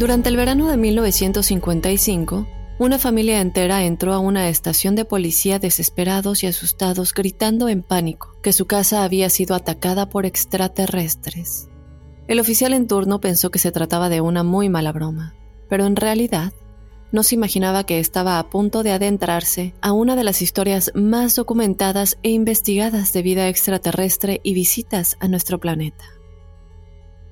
Durante el verano de 1955, una familia entera entró a una estación de policía desesperados y asustados gritando en pánico que su casa había sido atacada por extraterrestres. El oficial en turno pensó que se trataba de una muy mala broma, pero en realidad no se imaginaba que estaba a punto de adentrarse a una de las historias más documentadas e investigadas de vida extraterrestre y visitas a nuestro planeta.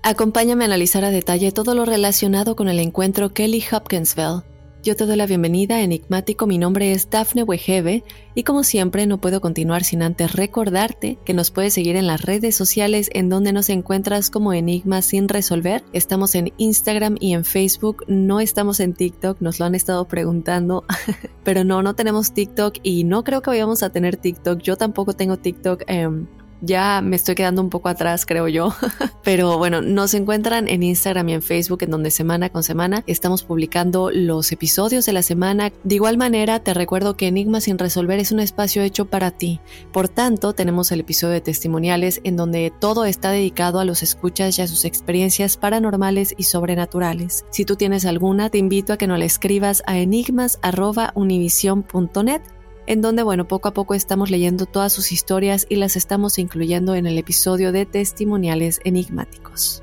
Acompáñame a analizar a detalle todo lo relacionado con el encuentro Kelly Hopkinsville. Yo te doy la bienvenida, enigmático. Mi nombre es Daphne Wegebe y como siempre no puedo continuar sin antes recordarte que nos puedes seguir en las redes sociales en donde nos encuentras como Enigmas sin resolver. Estamos en Instagram y en Facebook, no estamos en TikTok, nos lo han estado preguntando, pero no, no tenemos TikTok y no creo que vayamos a tener TikTok. Yo tampoco tengo TikTok. Eh, ya me estoy quedando un poco atrás, creo yo. Pero bueno, nos encuentran en Instagram y en Facebook, en donde semana con semana estamos publicando los episodios de la semana. De igual manera, te recuerdo que Enigma sin resolver es un espacio hecho para ti. Por tanto, tenemos el episodio de testimoniales en donde todo está dedicado a los escuchas y a sus experiencias paranormales y sobrenaturales. Si tú tienes alguna, te invito a que nos la escribas a enigmas.univision.net en donde, bueno, poco a poco estamos leyendo todas sus historias y las estamos incluyendo en el episodio de testimoniales enigmáticos.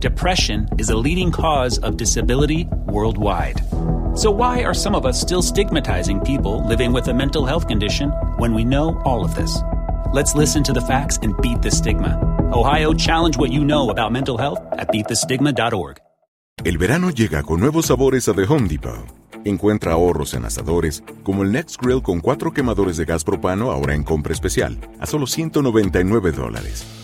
Depression is a leading cause of disability worldwide. So, why are some of us still stigmatizing people living with a mental health condition when we know all of this? Let's listen to the facts and beat the stigma. Ohio, challenge what you know about mental health at beatthestigma.org. El verano llega con nuevos sabores a The Home Depot. Encuentra ahorros en asadores, como el Next Grill con cuatro quemadores de gas propano ahora en compra especial, a solo 199 dólares.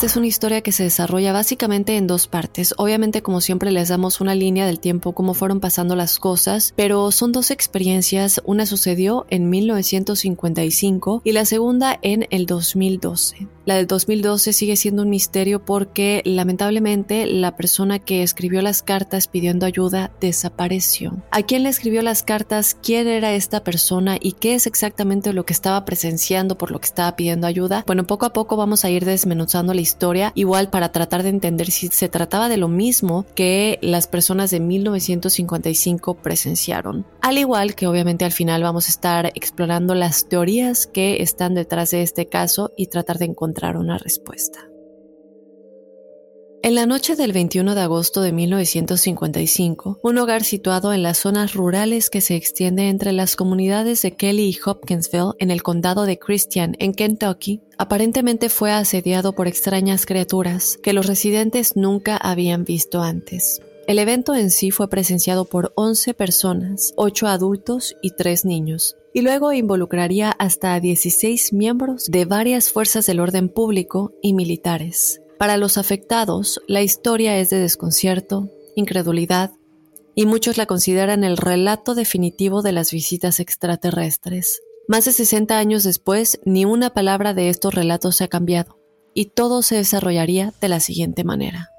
Esta es una historia que se desarrolla básicamente en dos partes. Obviamente, como siempre, les damos una línea del tiempo, cómo fueron pasando las cosas, pero son dos experiencias. Una sucedió en 1955 y la segunda en el 2012. La del 2012 sigue siendo un misterio porque lamentablemente la persona que escribió las cartas pidiendo ayuda desapareció. ¿A quién le escribió las cartas? ¿Quién era esta persona? ¿Y qué es exactamente lo que estaba presenciando por lo que estaba pidiendo ayuda? Bueno, poco a poco vamos a ir desmenuzando la historia, igual para tratar de entender si se trataba de lo mismo que las personas de 1955 presenciaron. Al igual que obviamente al final vamos a estar explorando las teorías que están detrás de este caso y tratar de encontrar una respuesta. En la noche del 21 de agosto de 1955, un hogar situado en las zonas rurales que se extiende entre las comunidades de Kelly y Hopkinsville en el condado de Christian, en Kentucky, aparentemente fue asediado por extrañas criaturas que los residentes nunca habían visto antes. El evento en sí fue presenciado por 11 personas, 8 adultos y 3 niños, y luego involucraría hasta a 16 miembros de varias fuerzas del orden público y militares. Para los afectados, la historia es de desconcierto, incredulidad, y muchos la consideran el relato definitivo de las visitas extraterrestres. Más de 60 años después, ni una palabra de estos relatos se ha cambiado, y todo se desarrollaría de la siguiente manera.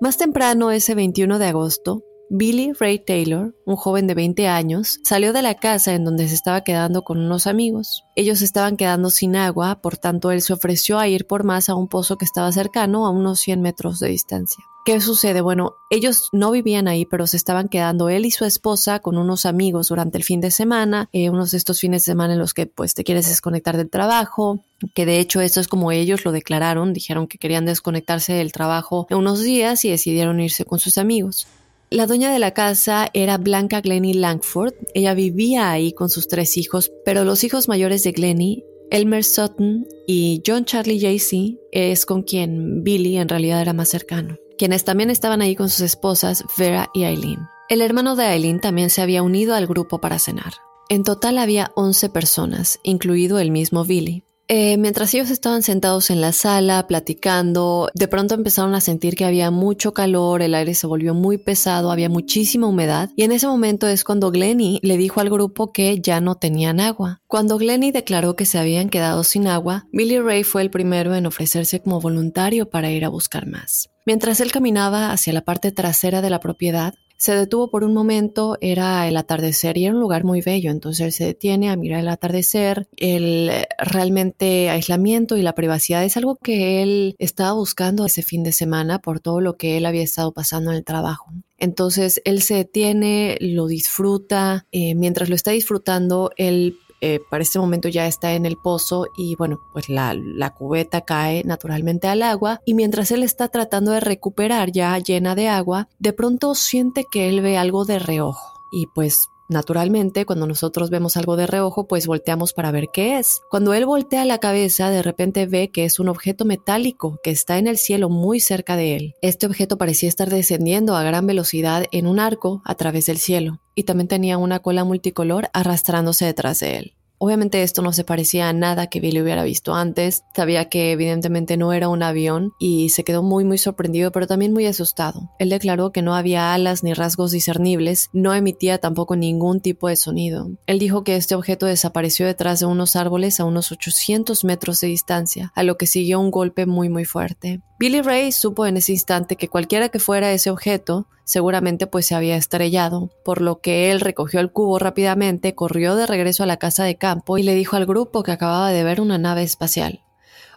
Más temprano, ese 21 de agosto, Billy Ray Taylor, un joven de 20 años, salió de la casa en donde se estaba quedando con unos amigos. Ellos estaban quedando sin agua, por tanto él se ofreció a ir por más a un pozo que estaba cercano, a unos 100 metros de distancia. ¿Qué sucede? Bueno, ellos no vivían ahí, pero se estaban quedando él y su esposa con unos amigos durante el fin de semana, eh, unos de estos fines de semana en los que pues te quieres desconectar del trabajo, que de hecho esto es como ellos lo declararon, dijeron que querían desconectarse del trabajo en unos días y decidieron irse con sus amigos. La dueña de la casa era Blanca Glennie Langford. Ella vivía ahí con sus tres hijos, pero los hijos mayores de Glennie, Elmer Sutton y John Charlie Jaycee, es con quien Billy en realidad era más cercano, quienes también estaban ahí con sus esposas Vera y Eileen. El hermano de Eileen también se había unido al grupo para cenar. En total había 11 personas, incluido el mismo Billy. Eh, mientras ellos estaban sentados en la sala platicando, de pronto empezaron a sentir que había mucho calor, el aire se volvió muy pesado, había muchísima humedad y en ese momento es cuando Glenny le dijo al grupo que ya no tenían agua. Cuando Glenny declaró que se habían quedado sin agua, Billy Ray fue el primero en ofrecerse como voluntario para ir a buscar más. Mientras él caminaba hacia la parte trasera de la propiedad, se detuvo por un momento, era el atardecer y era un lugar muy bello, entonces él se detiene a mirar el atardecer, el realmente aislamiento y la privacidad es algo que él estaba buscando ese fin de semana por todo lo que él había estado pasando en el trabajo. Entonces él se detiene, lo disfruta, eh, mientras lo está disfrutando, él eh, para este momento ya está en el pozo y bueno, pues la, la, cubeta cae naturalmente al agua y mientras él está tratando de recuperar ya llena de agua, de pronto siente que él ve algo de reojo y pues Naturalmente, cuando nosotros vemos algo de reojo, pues volteamos para ver qué es. Cuando él voltea la cabeza, de repente ve que es un objeto metálico que está en el cielo muy cerca de él. Este objeto parecía estar descendiendo a gran velocidad en un arco a través del cielo y también tenía una cola multicolor arrastrándose detrás de él. Obviamente esto no se parecía a nada que Billy hubiera visto antes. Sabía que evidentemente no era un avión y se quedó muy muy sorprendido pero también muy asustado. Él declaró que no había alas ni rasgos discernibles, no emitía tampoco ningún tipo de sonido. Él dijo que este objeto desapareció detrás de unos árboles a unos 800 metros de distancia, a lo que siguió un golpe muy muy fuerte. Billy Ray supo en ese instante que cualquiera que fuera ese objeto seguramente pues se había estrellado, por lo que él recogió el cubo rápidamente, corrió de regreso a la casa de campo y le dijo al grupo que acababa de ver una nave espacial.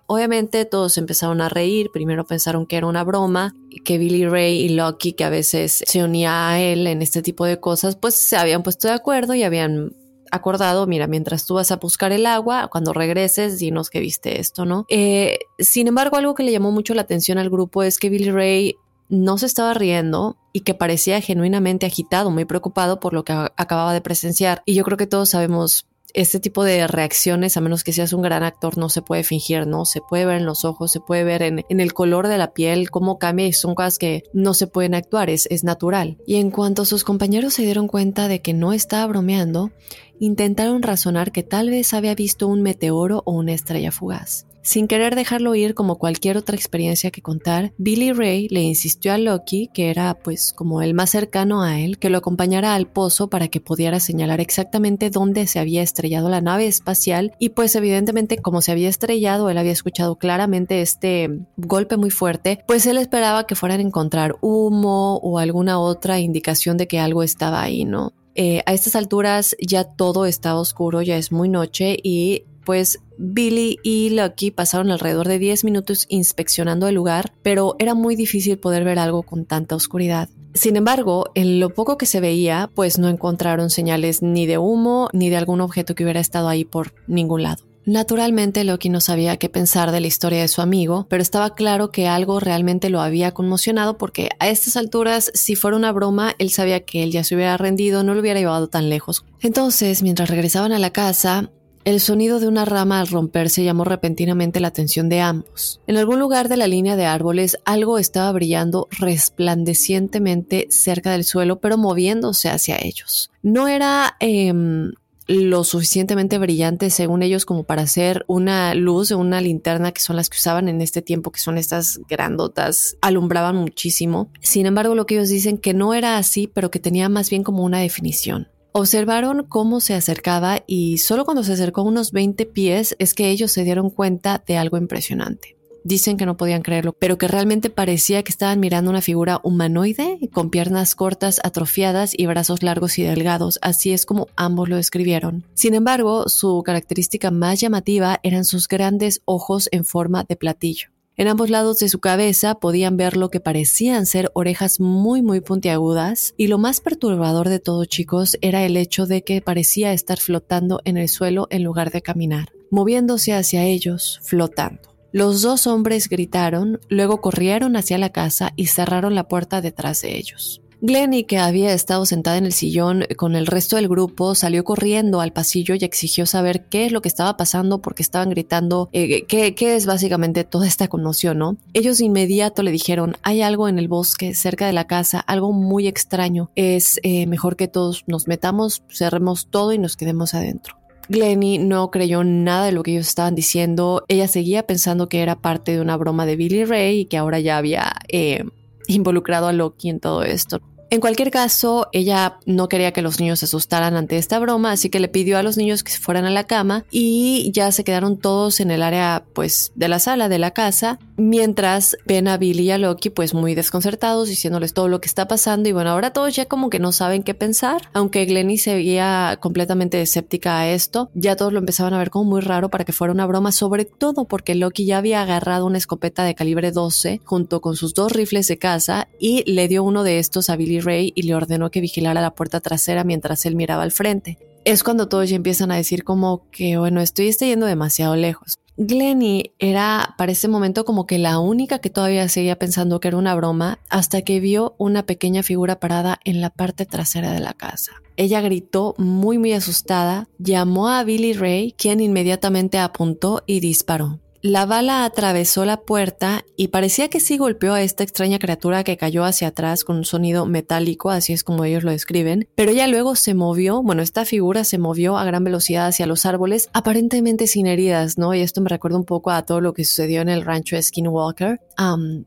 Obviamente todos empezaron a reír, primero pensaron que era una broma, que Billy Ray y Lucky, que a veces se unía a él en este tipo de cosas, pues se habían puesto de acuerdo y habían acordado, mira, mientras tú vas a buscar el agua, cuando regreses, dinos que viste esto, ¿no? Eh, sin embargo, algo que le llamó mucho la atención al grupo es que Billy Ray no se estaba riendo y que parecía genuinamente agitado, muy preocupado por lo que acababa de presenciar. Y yo creo que todos sabemos este tipo de reacciones, a menos que seas un gran actor, no se puede fingir, ¿no? Se puede ver en los ojos, se puede ver en, el color de la piel, cómo cambia y son cosas que no se pueden actuar, es, es natural. Y en cuanto sus compañeros se dieron cuenta de que no estaba bromeando, intentaron razonar que tal vez había visto un meteoro o una estrella fugaz. Sin querer dejarlo ir como cualquier otra experiencia que contar, Billy Ray le insistió a Loki, que era pues como el más cercano a él, que lo acompañara al pozo para que pudiera señalar exactamente dónde se había estrellado la nave espacial y pues evidentemente como se había estrellado, él había escuchado claramente este golpe muy fuerte, pues él esperaba que fueran a encontrar humo o alguna otra indicación de que algo estaba ahí, ¿no? Eh, a estas alturas ya todo estaba oscuro, ya es muy noche y pues Billy y Lucky pasaron alrededor de 10 minutos inspeccionando el lugar, pero era muy difícil poder ver algo con tanta oscuridad. Sin embargo, en lo poco que se veía, pues no encontraron señales ni de humo ni de algún objeto que hubiera estado ahí por ningún lado. Naturalmente Loki no sabía qué pensar de la historia de su amigo, pero estaba claro que algo realmente lo había conmocionado porque a estas alturas, si fuera una broma, él sabía que él ya se hubiera rendido, no lo hubiera llevado tan lejos. Entonces, mientras regresaban a la casa, el sonido de una rama al romperse llamó repentinamente la atención de ambos. En algún lugar de la línea de árboles algo estaba brillando resplandecientemente cerca del suelo, pero moviéndose hacia ellos. No era em, lo suficientemente brillante según ellos como para hacer una luz o una linterna que son las que usaban en este tiempo, que son estas grandotas, alumbraban muchísimo. Sin embargo, lo que ellos dicen que no era así, pero que tenía más bien como una definición. Observaron cómo se acercaba y solo cuando se acercó unos 20 pies es que ellos se dieron cuenta de algo impresionante. Dicen que no podían creerlo, pero que realmente parecía que estaban mirando una figura humanoide con piernas cortas, atrofiadas y brazos largos y delgados. Así es como ambos lo describieron. Sin embargo, su característica más llamativa eran sus grandes ojos en forma de platillo. En ambos lados de su cabeza podían ver lo que parecían ser orejas muy muy puntiagudas y lo más perturbador de todo chicos era el hecho de que parecía estar flotando en el suelo en lugar de caminar, moviéndose hacia ellos, flotando. Los dos hombres gritaron, luego corrieron hacia la casa y cerraron la puerta detrás de ellos. Glenny, que había estado sentada en el sillón con el resto del grupo, salió corriendo al pasillo y exigió saber qué es lo que estaba pasando porque estaban gritando eh, qué, es básicamente toda esta conmoción, ¿no? Ellos de inmediato le dijeron, hay algo en el bosque cerca de la casa, algo muy extraño, es eh, mejor que todos nos metamos, cerremos todo y nos quedemos adentro. Glenny no creyó nada de lo que ellos estaban diciendo. Ella seguía pensando que era parte de una broma de Billy Ray y que ahora ya había eh, involucrado a Loki en todo esto. En cualquier caso, ella no quería que los niños se asustaran ante esta broma, así que le pidió a los niños que se fueran a la cama y ya se quedaron todos en el área pues de la sala de la casa, mientras ven a Billy y a Loki pues muy desconcertados diciéndoles todo lo que está pasando. Y bueno, ahora todos ya como que no saben qué pensar, aunque Glenny se veía completamente escéptica a esto, ya todos lo empezaban a ver como muy raro para que fuera una broma, sobre todo porque Loki ya había agarrado una escopeta de calibre 12 junto con sus dos rifles de caza y le dio uno de estos a Billy Ray y le ordenó que vigilara la puerta trasera mientras él miraba al frente. Es cuando todos ya empiezan a decir como que, bueno, estoy, yendo demasiado lejos. Glennie era para ese momento como que la única que todavía seguía pensando que era una broma hasta que vio una pequeña figura parada en la parte trasera de la casa. Ella gritó muy muy asustada, llamó a Billy Ray, quien inmediatamente apuntó y disparó. La bala atravesó la puerta y parecía que sí golpeó a esta extraña criatura que cayó hacia atrás con un sonido metálico, así es como ellos lo describen, pero ella luego se movió, bueno, esta figura se movió a gran velocidad hacia los árboles, aparentemente sin heridas, ¿no? Y esto me recuerda un poco a todo lo que sucedió en el rancho de Skinwalker,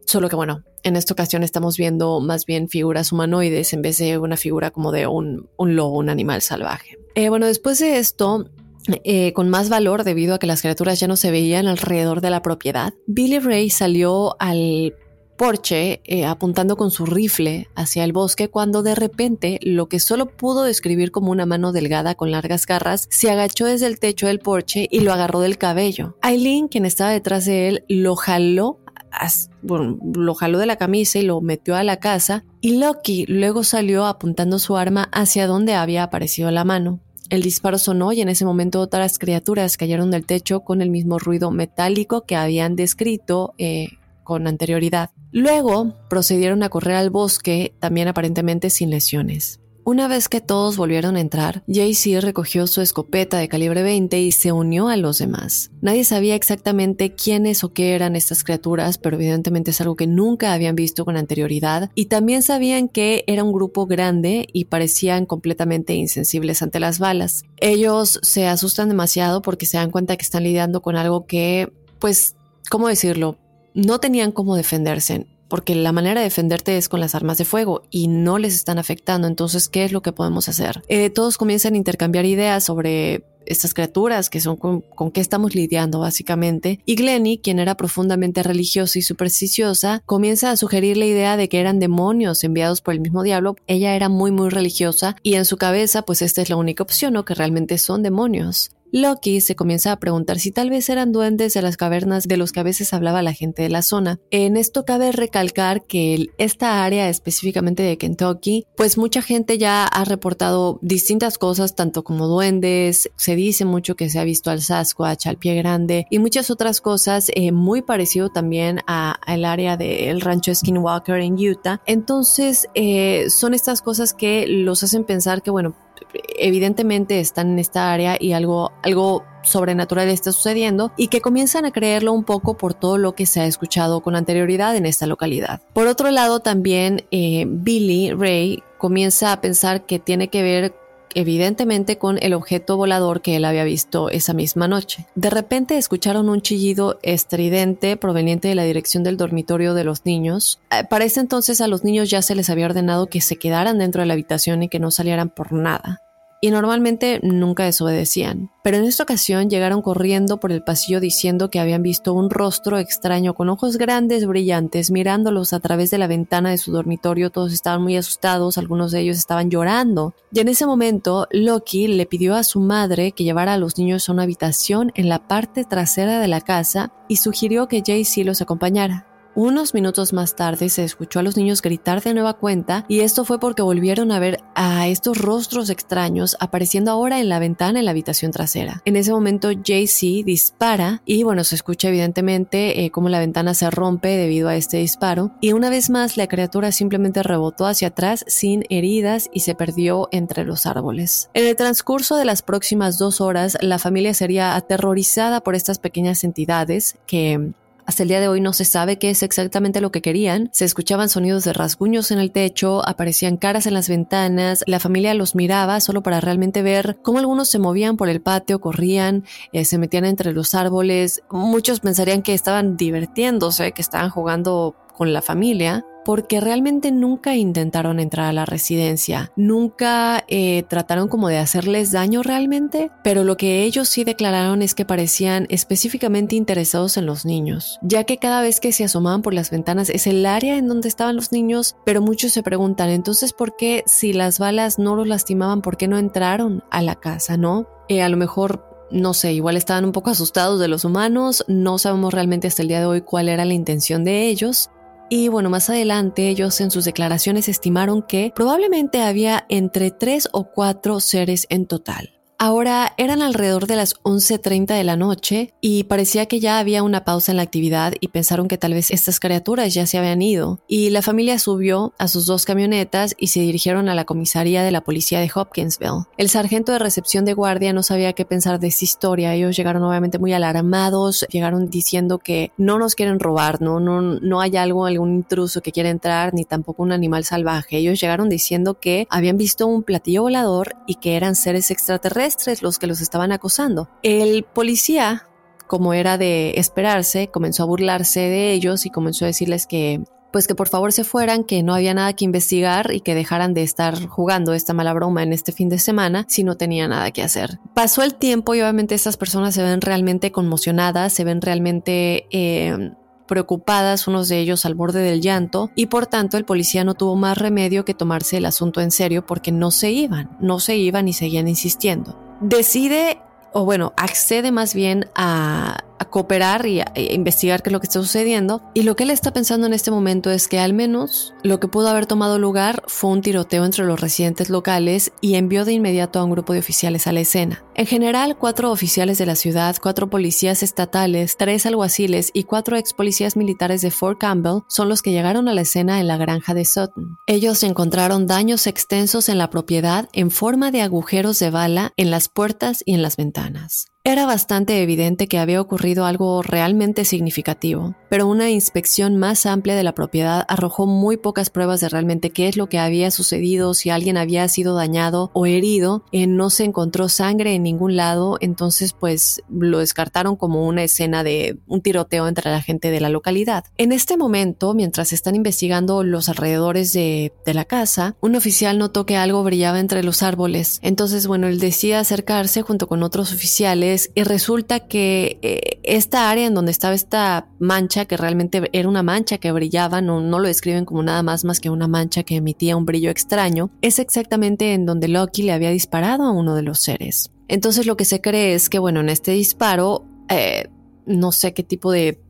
solo que bueno, en esta ocasión estamos viendo más bien figuras humanoides en vez de una figura como de un, lobo, un animal salvaje. Eh, bueno, después de esto, eh, con más valor debido a que las criaturas ya no se veían alrededor de la propiedad, Billy Ray salió al porche eh, apuntando con su rifle hacia el bosque cuando de repente lo que solo pudo describir como una mano delgada con largas garras se agachó desde el techo del porche y lo agarró del cabello. Aileen, quien estaba detrás de él, lo jaló lo jaló de la camisa y lo metió a la casa y Loki luego salió apuntando su arma hacia donde había aparecido la mano. El disparo sonó y en ese momento otras criaturas cayeron del techo con el mismo ruido metálico que habían descrito eh, con anterioridad. Luego procedieron a correr al bosque, también aparentemente sin lesiones. Una vez que todos volvieron a entrar, JC recogió su escopeta de calibre 20 y se unió a los demás. Nadie sabía exactamente quiénes o qué eran estas criaturas, pero evidentemente es algo que nunca habían visto con anterioridad y también sabían que era un grupo grande y parecían completamente insensibles ante las balas. Ellos se asustan demasiado porque se dan cuenta que están lidiando con algo que, pues, ¿cómo decirlo? No tenían cómo defenderse porque la manera de defenderte es con las armas de fuego y no les están afectando. Entonces, ¿qué es lo que podemos hacer? Eh, todos comienzan a intercambiar ideas sobre estas criaturas que son con, qué estamos lidiando básicamente. Y Glenny, quien era profundamente religiosa y supersticiosa, comienza a sugerir la idea de que eran demonios enviados por el mismo diablo. Ella era muy muy religiosa y en su cabeza pues esta es la única opción o que realmente son demonios. Loki se comienza a preguntar si tal vez eran duendes de las cavernas de los que a veces hablaba la gente de la zona. En esto cabe recalcar que esta área específicamente de Kentucky, pues mucha gente ya ha reportado distintas cosas, tanto como duendes, se dice mucho que se ha visto al Sasquatch, al pie grande y muchas otras cosas, eh, muy parecido también al área del rancho Skinwalker en Utah. Entonces, eh, son estas cosas que los hacen pensar que, bueno, evidentemente están en esta área y algo, algo sobrenatural está sucediendo y que comienzan a creerlo un poco por todo lo que se ha escuchado con anterioridad en esta localidad. Por otro lado, también eh, Billy Ray comienza a pensar que tiene que ver evidentemente con el objeto volador que él había visto esa misma noche. De repente escucharon un chillido estridente proveniente de la dirección del dormitorio de los niños. Eh, para ese entonces a los niños ya se les había ordenado que se quedaran dentro de la habitación y que no salieran por nada y normalmente nunca desobedecían. Pero en esta ocasión llegaron corriendo por el pasillo diciendo que habían visto un rostro extraño con ojos grandes, brillantes, mirándolos a través de la ventana de su dormitorio. Todos estaban muy asustados, algunos de ellos estaban llorando. Y en ese momento, Loki le pidió a su madre que llevara a los niños a una habitación en la parte trasera de la casa y sugirió que Jaycee los acompañara. Unos minutos más tarde se escuchó a los niños gritar de nueva cuenta y esto fue porque volvieron a ver a estos rostros extraños apareciendo ahora en la ventana en la habitación trasera. En ese momento JC dispara y bueno, se escucha evidentemente eh, cómo la ventana se rompe debido a este disparo y una vez más la criatura simplemente rebotó hacia atrás sin heridas y se perdió entre los árboles. En el transcurso de las próximas dos horas la familia sería aterrorizada por estas pequeñas entidades que hasta el día de hoy no se sabe qué es exactamente lo que querían. Se escuchaban sonidos de rasguños en el techo, aparecían caras en las ventanas, la familia los miraba solo para realmente ver cómo algunos se movían por el patio, corrían, eh, se metían entre los árboles. Muchos pensarían que estaban divirtiéndose, que estaban jugando con la familia, porque realmente nunca intentaron entrar a la residencia, nunca eh, trataron como de hacerles daño realmente, pero lo que ellos sí declararon es que parecían específicamente interesados en los niños, ya que cada vez que se asomaban por las ventanas es el área en donde estaban los niños, pero muchos se preguntan entonces por qué si las balas no los lastimaban, por qué no entraron a la casa, ¿no? Eh, a lo mejor no sé, igual estaban un poco asustados de los humanos, no sabemos realmente hasta el día de hoy cuál era la intención de ellos, y bueno, más adelante ellos en sus declaraciones estimaron que probablemente había entre tres o cuatro seres en total. Ahora eran alrededor de las 11.30 de la noche y parecía que ya había una pausa en la actividad y pensaron que tal vez estas criaturas ya se habían ido. Y la familia subió a sus dos camionetas y se dirigieron a la comisaría de la policía de Hopkinsville. El sargento de recepción de guardia no sabía qué pensar de esta historia. Ellos llegaron obviamente muy alarmados, llegaron diciendo que no nos quieren robar, no, no, no hay algo, algún intruso que quiera entrar, ni tampoco un animal salvaje. Ellos llegaron diciendo que habían visto un platillo volador y que eran seres extraterrestres los que los estaban acosando. El policía, como era de esperarse, comenzó a burlarse de ellos y comenzó a decirles que pues que por favor se fueran, que no había nada que investigar y que dejaran de estar jugando esta mala broma en este fin de semana si no tenía nada que hacer. Pasó el tiempo y obviamente estas personas se ven realmente conmocionadas, se ven realmente eh, preocupadas, unos de ellos al borde del llanto, y por tanto el policía no tuvo más remedio que tomarse el asunto en serio porque no se iban, no se iban y seguían insistiendo. Decide, o bueno, accede más bien a a cooperar y a, investigar qué es lo que está sucediendo. Y lo que él está pensando en este momento es que al menos lo que pudo haber tomado lugar fue un tiroteo entre los residentes locales y envió de inmediato a un grupo de oficiales a la escena. En general, cuatro oficiales de la ciudad, cuatro policías estatales, tres alguaciles y cuatro ex policías militares de Fort Campbell son los que llegaron a la escena en la granja de Sutton. Ellos encontraron daños extensos en la propiedad en forma de agujeros de bala en las puertas y en las ventanas. Era bastante evidente que había ocurrido algo realmente significativo, pero una inspección más amplia de la propiedad arrojó muy pocas pruebas de realmente qué es lo que había sucedido, si alguien había sido dañado o herido. Eh, no se encontró sangre en ningún lado, entonces pues lo descartaron como una escena de un tiroteo entre la gente de la localidad. En este momento, mientras están investigando los alrededores de, de la casa, un oficial notó que algo brillaba entre los árboles. Entonces, bueno, él decide acercarse junto con otros oficiales y resulta que eh, esta área en donde estaba esta mancha, que realmente era una mancha que brillaba, no, no lo describen como nada más más que una mancha que emitía un brillo extraño, es exactamente en donde Loki le había disparado a uno de los seres. Entonces lo que se cree es que, bueno, en este disparo, eh, no sé qué tipo de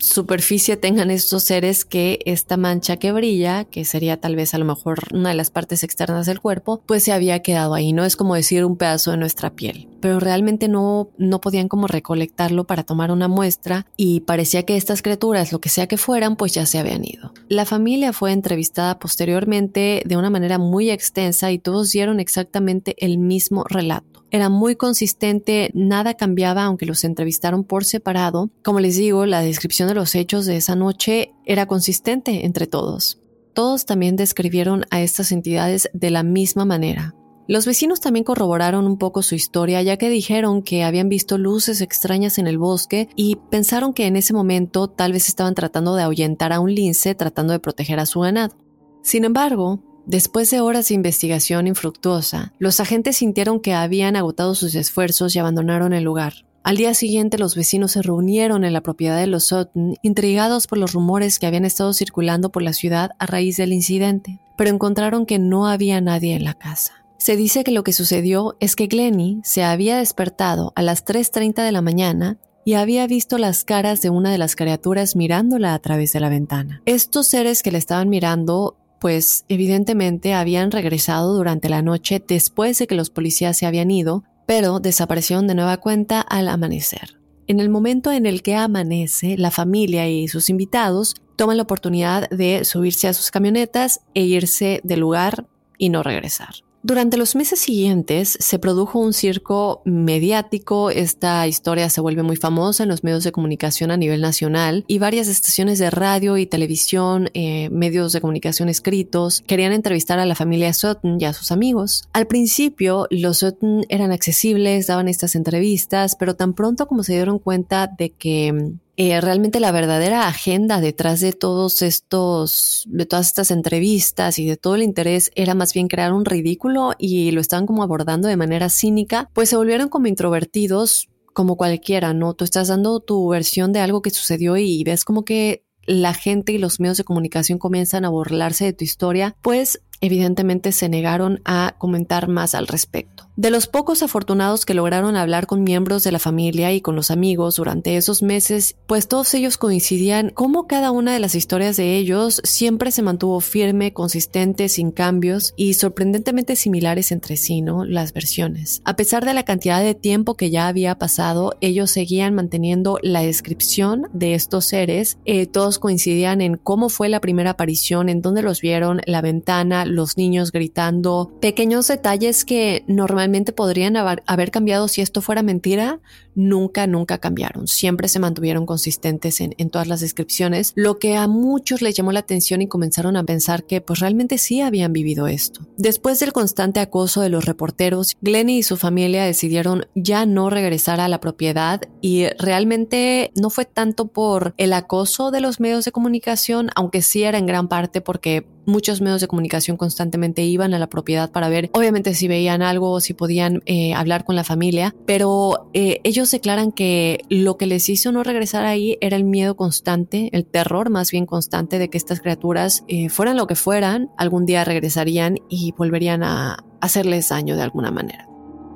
superficie tengan estos seres que esta mancha que brilla, que sería tal vez a lo mejor una de las partes externas del cuerpo, pues se había quedado ahí. No es como decir un pedazo de nuestra piel, pero realmente no, no podían como recolectarlo para tomar una muestra y parecía que estas criaturas, lo que sea que fueran, pues ya se habían ido. La familia fue entrevistada posteriormente de una manera muy extensa y todos dieron exactamente el mismo relato era muy consistente, nada cambiaba aunque los entrevistaron por separado. Como les digo, la descripción de los hechos de esa noche era consistente entre todos. Todos también describieron a estas entidades de la misma manera. Los vecinos también corroboraron un poco su historia ya que dijeron que habían visto luces extrañas en el bosque y pensaron que en ese momento tal vez estaban tratando de ahuyentar a un lince tratando de proteger a su ganado. Sin embargo, Después de horas de investigación infructuosa, los agentes sintieron que habían agotado sus esfuerzos y abandonaron el lugar. Al día siguiente los vecinos se reunieron en la propiedad de los Sutton, intrigados por los rumores que habían estado circulando por la ciudad a raíz del incidente, pero encontraron que no había nadie en la casa. Se dice que lo que sucedió es que Glenny se había despertado a las 3.30 de la mañana y había visto las caras de una de las criaturas mirándola a través de la ventana. Estos seres que le estaban mirando pues evidentemente habían regresado durante la noche después de que los policías se habían ido, pero desaparecieron de nueva cuenta al amanecer. En el momento en el que amanece, la familia y sus invitados toman la oportunidad de subirse a sus camionetas e irse del lugar y no regresar. Durante los meses siguientes se produjo un circo mediático, esta historia se vuelve muy famosa en los medios de comunicación a nivel nacional y varias estaciones de radio y televisión, eh, medios de comunicación escritos, querían entrevistar a la familia Sutton y a sus amigos. Al principio los Sutton eran accesibles, daban estas entrevistas, pero tan pronto como se dieron cuenta de que eh, realmente la verdadera agenda detrás de todos estos, de todas estas entrevistas y de todo el interés era más bien crear un ridículo y lo estaban como abordando de manera cínica, pues se volvieron como introvertidos como cualquiera, ¿no? Tú estás dando tu versión de algo que sucedió y ves como que la gente y los medios de comunicación comienzan a burlarse de tu historia, pues evidentemente se negaron a comentar más al respecto. De los pocos afortunados que lograron hablar con miembros de la familia y con los amigos durante esos meses, pues todos ellos coincidían cómo cada una de las historias de ellos siempre se mantuvo firme, consistente, sin cambios y sorprendentemente similares entre sí, ¿no? Las versiones. A pesar de la cantidad de tiempo que ya había pasado, ellos seguían manteniendo la descripción de estos seres. Eh, todos coincidían en cómo fue la primera aparición, en dónde los vieron, la ventana, los niños gritando, pequeños detalles que normalmente podrían haber cambiado si esto fuera mentira, nunca, nunca cambiaron. Siempre se mantuvieron consistentes en, todas las descripciones, lo que a muchos les llamó la atención y comenzaron a pensar que pues realmente sí habían vivido esto. Después del constante acoso de los reporteros, Glenny y su familia decidieron ya no regresar a la propiedad y realmente no fue tanto por el acoso de los medios de comunicación, aunque sí era en gran parte porque muchos medios de comunicación constantemente iban a la propiedad para ver, obviamente si veían algo o si podían eh, hablar con la familia, pero eh, ellos declaran que lo que les hizo no regresar ahí era el miedo constante, el terror más bien constante de que estas criaturas, eh, fueran lo que fueran, algún día regresarían y volverían a hacerles daño de alguna manera.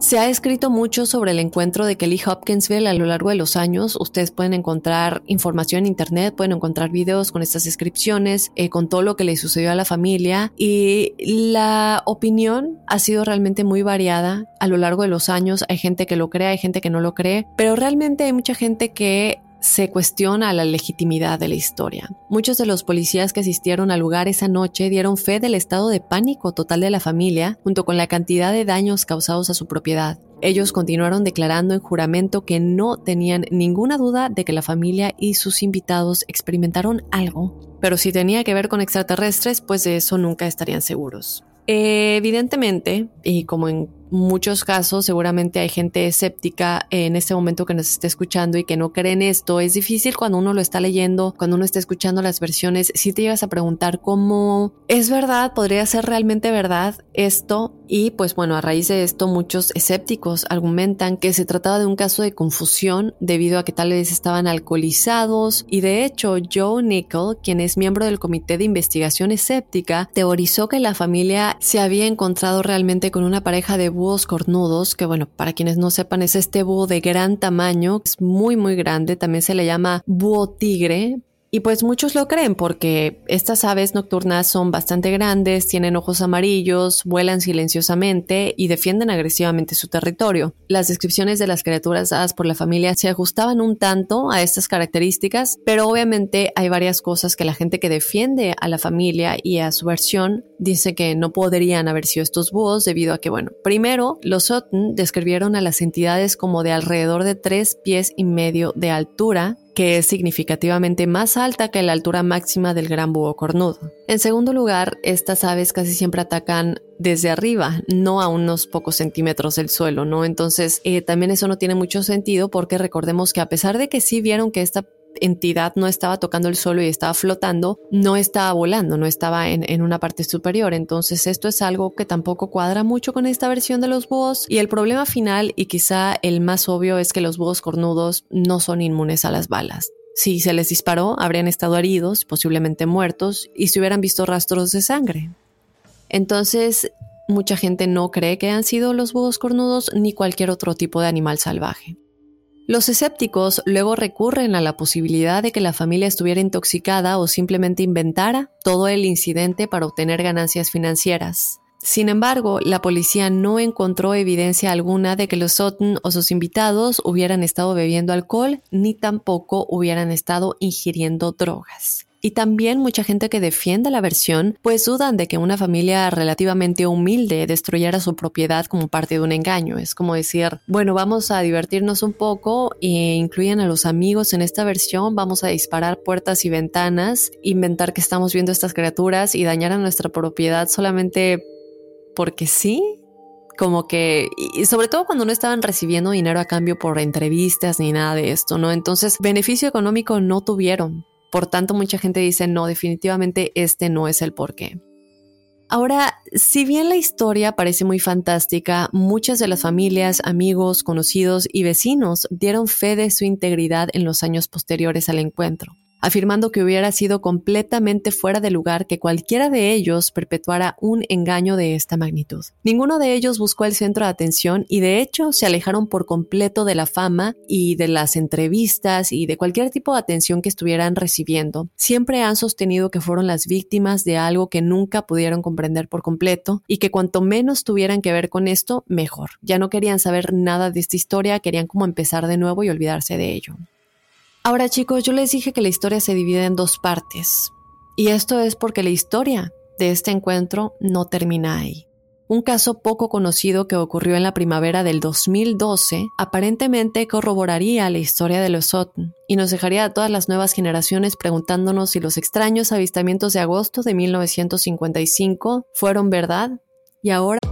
Se ha escrito mucho sobre el encuentro de Kelly Hopkinsville a lo largo de los años. Ustedes pueden encontrar información en internet, pueden encontrar videos con estas descripciones, eh, con todo lo que le sucedió a la familia. Y la opinión ha sido realmente muy variada a lo largo de los años. Hay gente que lo cree, hay gente que no lo cree, pero realmente hay mucha gente que se cuestiona la legitimidad de la historia. Muchos de los policías que asistieron al lugar esa noche dieron fe del estado de pánico total de la familia, junto con la cantidad de daños causados a su propiedad. Ellos continuaron declarando en juramento que no tenían ninguna duda de que la familia y sus invitados experimentaron algo, pero si tenía que ver con extraterrestres, pues de eso nunca estarían seguros. evidentemente, y como en muchos casos seguramente hay gente escéptica en este momento que nos está escuchando y que no cree en esto. Es difícil cuando uno lo está leyendo, cuando uno está escuchando las versiones, si te llegas a preguntar cómo es verdad, podría ser realmente verdad esto. Y pues bueno, a raíz de esto muchos escépticos argumentan que se trataba de un caso de confusión debido a que tal vez estaban alcoholizados y de hecho Joe Nickel, quien es miembro del comité de investigación escéptica, teorizó que la familia se había encontrado realmente con una pareja de búhos cornudos, que bueno, para quienes no sepan, es este búho de gran tamaño, es muy muy grande, también se le llama búho tigre, y pues muchos lo creen porque estas aves nocturnas son bastante grandes, tienen ojos amarillos, vuelan silenciosamente y defienden agresivamente su territorio. Las descripciones de las criaturas dadas por la familia se ajustaban un tanto a estas características, pero obviamente hay varias cosas que la gente que defiende a la familia y a su versión dice que no podrían haber sido estos búhos debido a que, bueno, primero los Sutton describieron a las entidades como de alrededor de tres pies y medio de altura que es significativamente más alta que la altura máxima del gran búho cornudo. En segundo lugar, estas aves casi siempre atacan desde arriba, no a unos pocos centímetros del suelo, ¿no? Entonces, eh, también eso no tiene mucho sentido porque recordemos que a pesar de que sí vieron que esta entidad no estaba tocando el suelo y estaba flotando, no estaba volando, no estaba en, una parte superior. Entonces esto es algo que tampoco cuadra mucho con esta versión de los búhos. Y el problema final, y quizá el más obvio, es que los búhos cornudos no son inmunes a las balas. Si se les disparó, habrían estado heridos, posiblemente muertos, y se hubieran visto rastros de sangre. Entonces, mucha gente no cree que han sido los búhos cornudos ni cualquier otro tipo de animal salvaje. Los escépticos luego recurren a la posibilidad de que la familia estuviera intoxicada o simplemente inventara todo el incidente para obtener ganancias financieras. Sin embargo, la policía no encontró evidencia alguna de que los Sutton o sus invitados hubieran estado bebiendo alcohol ni tampoco hubieran estado ingiriendo drogas. Y también mucha gente que defiende la versión, pues dudan de que una familia relativamente humilde destruyera su propiedad como parte de un engaño. Es como decir, bueno, vamos a divertirnos un poco e incluyen a los amigos en esta versión, vamos a disparar puertas y ventanas, inventar que estamos viendo estas criaturas y dañar a nuestra propiedad solamente porque sí, como que, y sobre todo cuando no estaban recibiendo dinero a cambio por entrevistas ni nada de esto, ¿no? Entonces, beneficio económico no tuvieron. Por tanto, mucha gente dice, no, definitivamente este no es el porqué. Ahora, si bien la historia parece muy fantástica, muchas de las familias, amigos, conocidos y vecinos dieron fe de su integridad en los años posteriores al encuentro. Afirmando que hubiera sido completamente fuera de lugar que cualquiera de ellos perpetuara un engaño de esta magnitud. Ninguno de ellos buscó el centro de atención y de hecho se alejaron por completo de la fama y de las entrevistas y de cualquier tipo de atención que estuvieran recibiendo. Siempre han sostenido que fueron las víctimas de algo que nunca pudieron comprender por completo y que cuanto menos tuvieran que ver con esto, mejor. Ya no querían saber nada de esta historia, querían como empezar de nuevo y olvidarse de ello. Ahora chicos, yo les dije que la historia se divide en dos partes. Y esto es porque la historia de este encuentro no termina ahí. Un caso poco conocido que ocurrió en la primavera del 2012 aparentemente corroboraría la historia de los Sutton y nos dejaría a todas las nuevas generaciones preguntándonos si los extraños avistamientos de agosto de 1955 fueron verdad y ahora...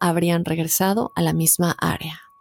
habrían regresado a la misma área.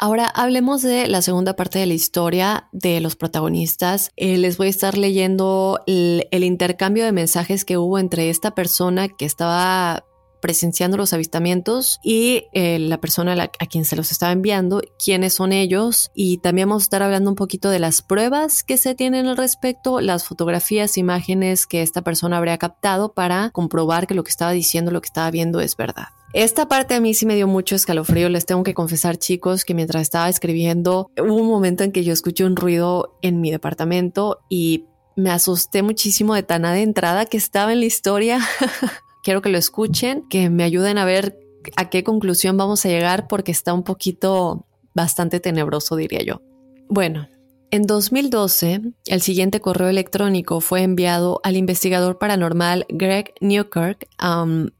Ahora hablemos de la segunda parte de la historia de los protagonistas. Eh, les voy a estar leyendo el, intercambio de mensajes que hubo entre esta persona que estaba presenciando los avistamientos y eh, la persona a, quien se los estaba enviando, quiénes son ellos y también vamos a estar hablando un poquito de las pruebas que se tienen al respecto, las fotografías, imágenes que esta persona habría captado para comprobar que lo que estaba diciendo, lo que estaba viendo es verdad. Esta parte a mí sí me dio mucho escalofrío, les tengo que confesar chicos que mientras estaba escribiendo hubo un momento en que yo escuché un ruido en mi departamento y me asusté muchísimo de tan adentrada que estaba en la historia. Quiero que lo escuchen, que me ayuden a ver a qué conclusión vamos a llegar porque está un poquito bastante tenebroso diría yo. Bueno, en 2012, el siguiente correo electrónico fue enviado al investigador paranormal Greg Newkirk.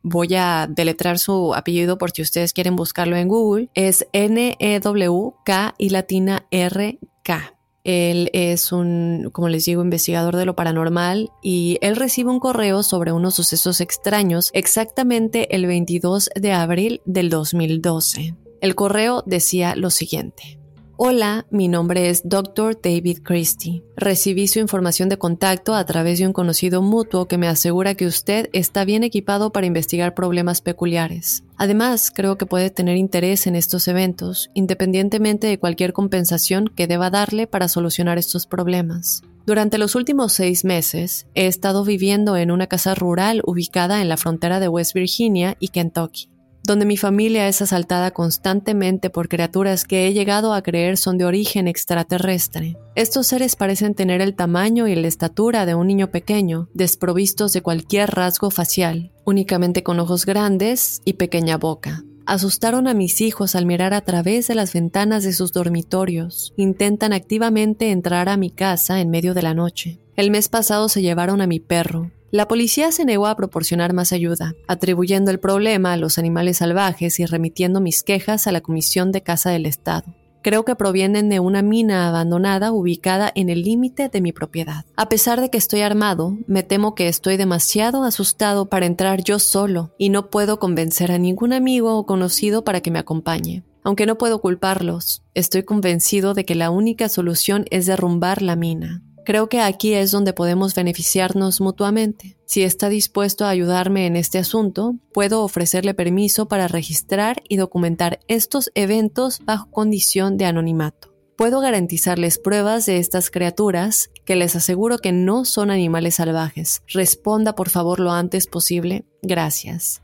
Voy a deletrar su apellido por si ustedes quieren buscarlo en Google. Es N-E-W-K y latina R-K. Él es un, como les digo, investigador de lo paranormal y él recibe un correo sobre unos sucesos extraños exactamente el 22 de abril del 2012. El correo decía lo siguiente. Hola, mi nombre es Dr. David Christie. Recibí su información de contacto a través de un conocido mutuo que me asegura que usted está bien equipado para investigar problemas peculiares. Además, creo que puede tener interés en estos eventos, independientemente de cualquier compensación que deba darle para solucionar estos problemas. Durante los últimos seis meses, he estado viviendo en una casa rural ubicada en la frontera de West Virginia y Kentucky donde mi familia es asaltada constantemente por criaturas que he llegado a creer son de origen extraterrestre. Estos seres parecen tener el tamaño y la estatura de un niño pequeño, desprovistos de cualquier rasgo facial, únicamente con ojos grandes y pequeña boca. Asustaron a mis hijos al mirar a través de las ventanas de sus dormitorios. Intentan activamente entrar a mi casa en medio de la noche. El mes pasado se llevaron a mi perro, la policía se negó a proporcionar más ayuda, atribuyendo el problema a los animales salvajes y remitiendo mis quejas a la Comisión de Casa del Estado. Creo que provienen de una mina abandonada ubicada en el límite de mi propiedad. A pesar de que estoy armado, me temo que estoy demasiado asustado para entrar yo solo y no puedo convencer a ningún amigo o conocido para que me acompañe. Aunque no puedo culparlos, estoy convencido de que la única solución es derrumbar la mina. Creo que aquí es donde podemos beneficiarnos mutuamente. Si está dispuesto a ayudarme en este asunto, puedo ofrecerle permiso para registrar y documentar estos eventos bajo condición de anonimato. Puedo garantizarles pruebas de estas criaturas que les aseguro que no son animales salvajes. Responda por favor lo antes posible. Gracias.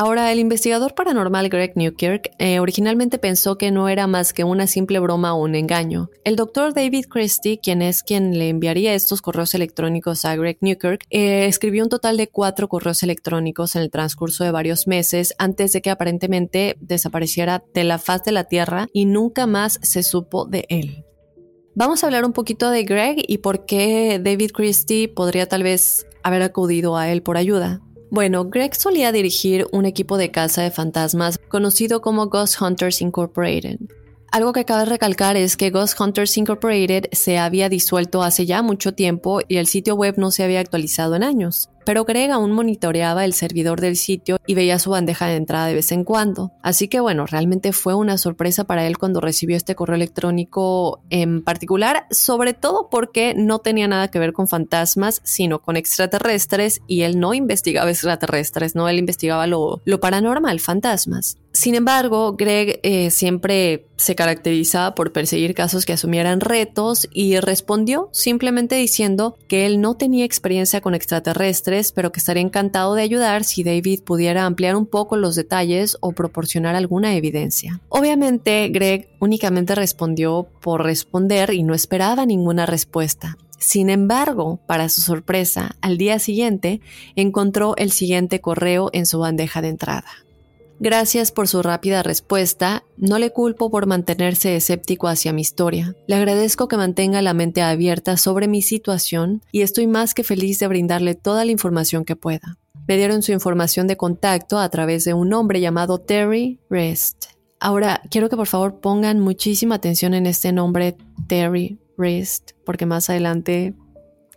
Ahora, el investigador paranormal Greg Newkirk eh, originalmente pensó que no era más que una simple broma o un engaño. El doctor David Christie, quien es quien le enviaría estos correos electrónicos a Greg Newkirk, eh, escribió un total de cuatro correos electrónicos en el transcurso de varios meses antes de que aparentemente desapareciera de la faz de la Tierra y nunca más se supo de él. Vamos a hablar un poquito de Greg y por qué David Christie podría tal vez haber acudido a él por ayuda. Bueno, Greg solía dirigir un equipo de caza de fantasmas conocido como Ghost Hunters Incorporated. Algo que cabe recalcar es que Ghost Hunters Incorporated se había disuelto hace ya mucho tiempo y el sitio web no se había actualizado en años pero Greg aún monitoreaba el servidor del sitio y veía su bandeja de entrada de vez en cuando. Así que bueno, realmente fue una sorpresa para él cuando recibió este correo electrónico en particular, sobre todo porque no tenía nada que ver con fantasmas, sino con extraterrestres y él no investigaba extraterrestres, no, él investigaba lo, paranormal, fantasmas. Sin embargo, Greg eh, siempre se caracterizaba por perseguir casos que asumieran retos y respondió simplemente diciendo que él no tenía experiencia con extraterrestres pero que estaría encantado de ayudar si David pudiera ampliar un poco los detalles o proporcionar alguna evidencia. Obviamente, Greg únicamente respondió por responder y no esperaba ninguna respuesta. Sin embargo, para su sorpresa, al día siguiente encontró el siguiente correo en su bandeja de entrada. Gracias por su rápida respuesta. No le culpo por mantenerse escéptico hacia mi historia. Le agradezco que mantenga la mente abierta sobre mi situación y estoy más que feliz de brindarle toda la información que pueda. Me dieron su información de contacto a través de un hombre llamado Terry Rest. Ahora, quiero que por favor pongan muchísima atención en este nombre Terry Rest, porque más adelante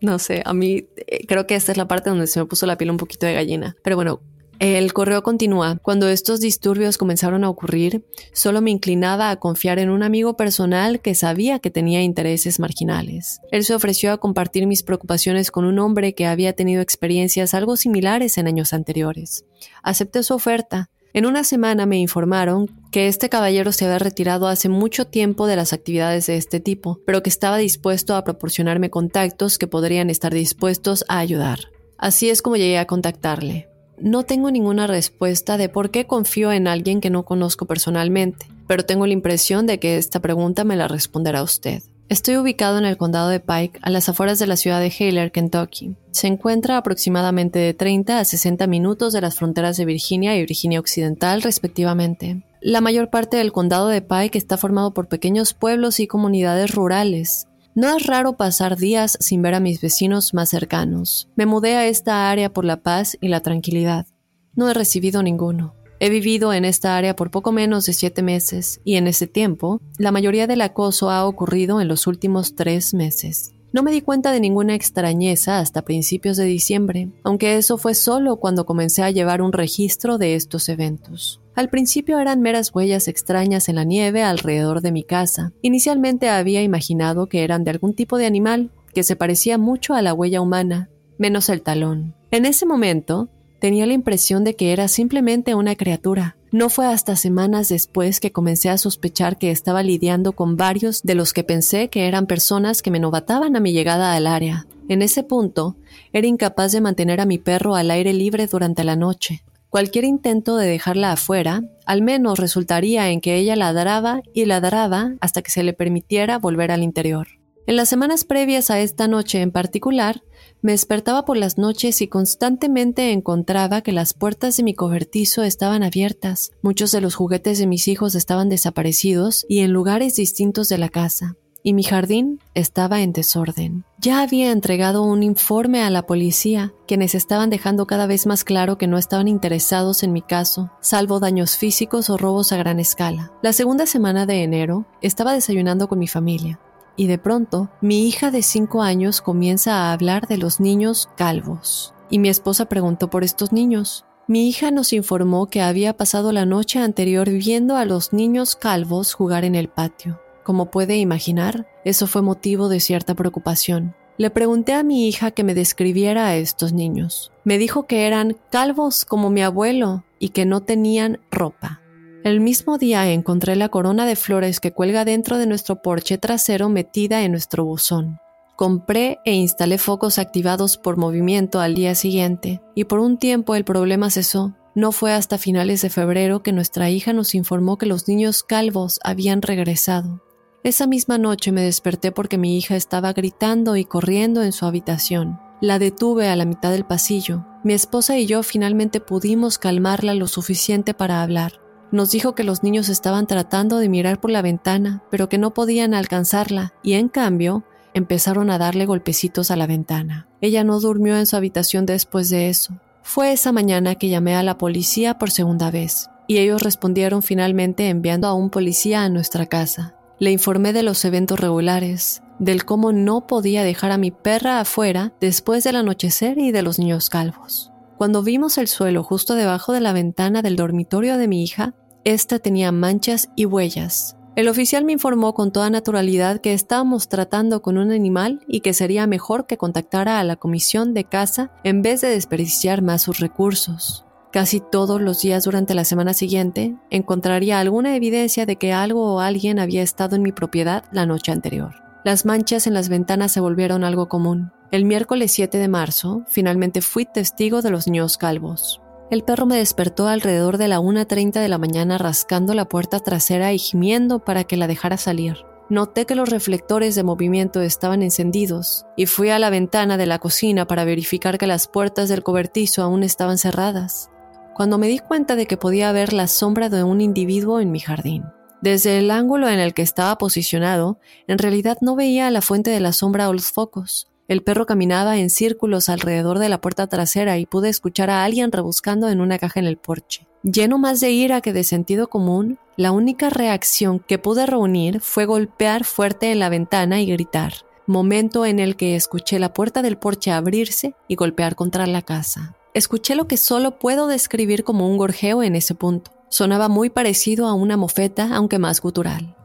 no sé, a mí eh, creo que esta es la parte donde se me puso la piel un poquito de gallina. Pero bueno, el correo continúa. Cuando estos disturbios comenzaron a ocurrir, solo me inclinaba a confiar en un amigo personal que sabía que tenía intereses marginales. Él se ofreció a compartir mis preocupaciones con un hombre que había tenido experiencias algo similares en años anteriores. Acepté su oferta. En una semana me informaron que este caballero se había retirado hace mucho tiempo de las actividades de este tipo, pero que estaba dispuesto a proporcionarme contactos que podrían estar dispuestos a ayudar. Así es como llegué a contactarle. No tengo ninguna respuesta de por qué confío en alguien que no conozco personalmente, pero tengo la impresión de que esta pregunta me la responderá usted. Estoy ubicado en el condado de Pike, a las afueras de la ciudad de Haler, Kentucky. Se encuentra aproximadamente de 30 a 60 minutos de las fronteras de Virginia y Virginia Occidental, respectivamente. La mayor parte del condado de Pike está formado por pequeños pueblos y comunidades rurales. No es raro pasar días sin ver a mis vecinos más cercanos. Me mudé a esta área por la paz y la tranquilidad. No he recibido ninguno. He vivido en esta área por poco menos de siete meses y en ese tiempo la mayoría del acoso ha ocurrido en los últimos tres meses. No me di cuenta de ninguna extrañeza hasta principios de diciembre, aunque eso fue solo cuando comencé a llevar un registro de estos eventos. Al principio eran meras huellas extrañas en la nieve alrededor de mi casa. Inicialmente había imaginado que eran de algún tipo de animal que se parecía mucho a la huella humana, menos el talón. En ese momento, tenía la impresión de que era simplemente una criatura. No fue hasta semanas después que comencé a sospechar que estaba lidiando con varios de los que pensé que eran personas que me novataban a mi llegada al área. En ese punto, era incapaz de mantener a mi perro al aire libre durante la noche. Cualquier intento de dejarla afuera, al menos resultaría en que ella ladraba y ladraba hasta que se le permitiera volver al interior. En las semanas previas a esta noche en particular, me despertaba por las noches y constantemente encontraba que las puertas de mi cobertizo estaban abiertas, muchos de los juguetes de mis hijos estaban desaparecidos y en lugares distintos de la casa. y mi jardín estaba en desorden. Ya había entregado un informe a la policía, quienes estaban dejando cada vez más claro que no estaban interesados en mi caso, salvo daños físicos o robos a gran escala. La segunda semana de enero estaba desayunando con mi familia. Y de pronto, mi hija de 5 años comienza a hablar de los niños calvos. Y mi esposa preguntó por estos niños. Mi hija nos informó que había pasado la noche anterior viendo a los niños calvos jugar en el patio. Como puede imaginar, eso fue motivo de cierta preocupación. Le pregunté a mi hija que me describiera a estos niños. Me dijo que eran calvos como mi abuelo y que no tenían ropa. El mismo día encontré la corona de flores que cuelga dentro de nuestro porche trasero metida en nuestro buzón. Compré e instalé focos activados por movimiento al día siguiente y por un tiempo el problema cesó. No fue hasta finales de febrero que nuestra hija nos informó que los niños calvos habían regresado. Esa misma noche me desperté porque mi hija estaba gritando y corriendo en su habitación. La detuve a la mitad del pasillo. Mi esposa y yo finalmente pudimos calmarla lo suficiente para hablar. Nos dijo que los niños estaban tratando de mirar por la ventana, pero que no podían alcanzarla, y en cambio empezaron a darle golpecitos a la ventana. Ella no durmió en su habitación después de eso. Fue esa mañana que llamé a la policía por segunda vez, y ellos respondieron finalmente enviando a un policía a nuestra casa. Le informé de los eventos regulares, del cómo no podía dejar a mi perra afuera después del anochecer y de los niños calvos. Cuando vimos el suelo justo debajo de la ventana del dormitorio de mi hija, ésta tenía manchas y huellas. El oficial me informó con toda naturalidad que estábamos tratando con un animal y que sería mejor que contactara a la comisión de casa en vez de desperdiciar más sus recursos. Casi todos los días durante la semana siguiente encontraría alguna evidencia de que algo o alguien había estado en mi propiedad la noche anterior. Las manchas en las ventanas se volvieron algo común. El miércoles 7 de marzo, finalmente fui testigo de los niños calvos. El perro me despertó alrededor de la 1.30 de la mañana rascando la puerta trasera y gimiendo para que la dejara salir. Noté que los reflectores de movimiento estaban encendidos y fui a la ventana de la cocina para verificar que las puertas del cobertizo aún estaban cerradas cuando me di cuenta de que podía ver la sombra de un individuo en mi jardín. Desde el ángulo en el que estaba posicionado, en realidad no veía la fuente de la sombra o los focos. El perro caminaba en círculos alrededor de la puerta trasera y pude escuchar a alguien rebuscando en una caja en el porche. Lleno más de ira que de sentido común, la única reacción que pude reunir fue golpear fuerte en la ventana y gritar, momento en el que escuché la puerta del porche abrirse y golpear contra la casa. Escuché lo que solo puedo describir como un gorjeo en ese punto. Sonaba muy parecido a una mofeta, aunque más gutural.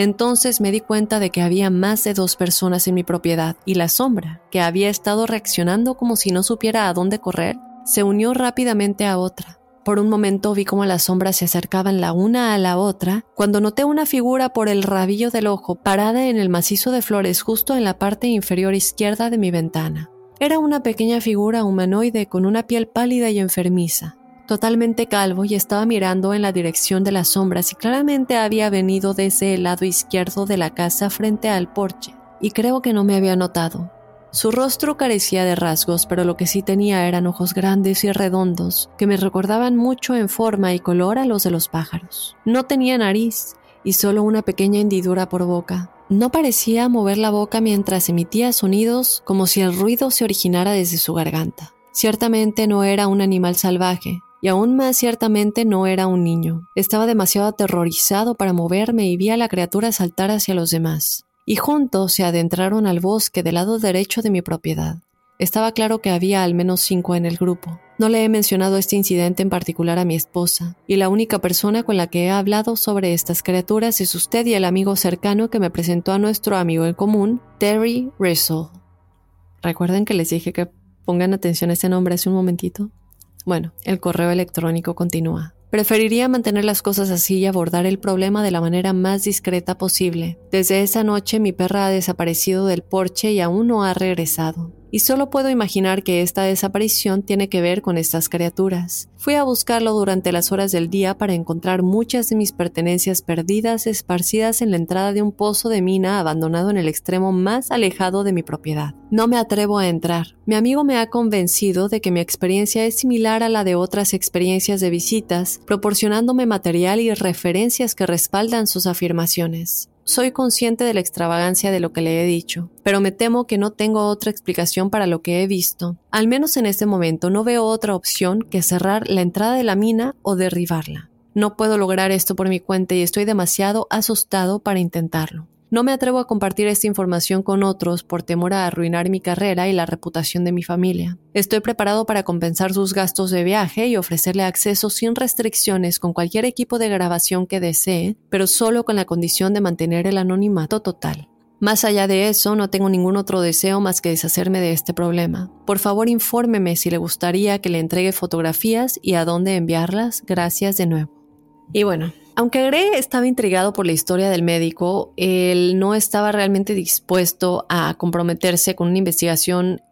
Entonces me di cuenta de que había más de dos personas en mi propiedad y la sombra, que había estado reaccionando como si no supiera a dónde correr, se unió rápidamente a otra. Por un momento vi cómo las sombras se acercaban la una a la otra, cuando noté una figura por el rabillo del ojo parada en el macizo de flores justo en la parte inferior izquierda de mi ventana. Era una pequeña figura humanoide con una piel pálida y enfermiza, totalmente calvo y estaba mirando en la dirección de las sombras y claramente había venido desde el lado izquierdo de la casa frente al porche, y creo que no me había notado. Su rostro carecía de rasgos, pero lo que sí tenía eran ojos grandes y redondos, que me recordaban mucho en forma y color a los de los pájaros. No tenía nariz, y solo una pequeña hendidura por boca, no parecía mover la boca mientras emitía sonidos como si el ruido se originara desde su garganta. Ciertamente no era un animal salvaje, y aún más ciertamente no era un niño. Estaba demasiado aterrorizado para moverme y vi a la criatura saltar hacia los demás. Y juntos se adentraron al bosque del lado derecho de mi propiedad. Estaba claro que había al menos cinco en el grupo. No le he mencionado este incidente en particular a mi esposa, y la única persona con la que he hablado sobre estas criaturas es usted y el amigo cercano que me presentó a nuestro amigo en común, Terry Russell. ¿Recuerden que les dije que pongan atención a este nombre hace un momentito? Bueno, el correo electrónico continúa. Preferiría mantener las cosas así y abordar el problema de la manera más discreta posible. Desde esa noche mi perra ha desaparecido del porche y aún no ha regresado y solo puedo imaginar que esta desaparición tiene que ver con estas criaturas. Fui a buscarlo durante las horas del día para encontrar muchas de mis pertenencias perdidas esparcidas en la entrada de un pozo de mina abandonado en el extremo más alejado de mi propiedad. No me atrevo a entrar. Mi amigo me ha convencido de que mi experiencia es similar a la de otras experiencias de visitas, proporcionándome material y referencias que respaldan sus afirmaciones. Soy consciente de la extravagancia de lo que le he dicho, pero me temo que no tengo otra explicación para lo que he visto. Al menos en este momento no veo otra opción que cerrar la entrada de la mina o derribarla. No puedo lograr esto por mi cuenta y estoy demasiado asustado para intentarlo. No me atrevo a compartir esta información con otros por temor a arruinar mi carrera y la reputación de mi familia. Estoy preparado para compensar sus gastos de viaje y ofrecerle acceso sin restricciones con cualquier equipo de grabación que desee, pero solo con la condición de mantener el anonimato total. Más allá de eso, no tengo ningún otro deseo más que deshacerme de este problema. Por favor, infórmeme si le gustaría que le entregue fotografías y a dónde enviarlas. Gracias de nuevo. Y bueno, aunque Greg estaba intrigado por la historia del médico, él no estaba realmente dispuesto a comprometerse con una investigación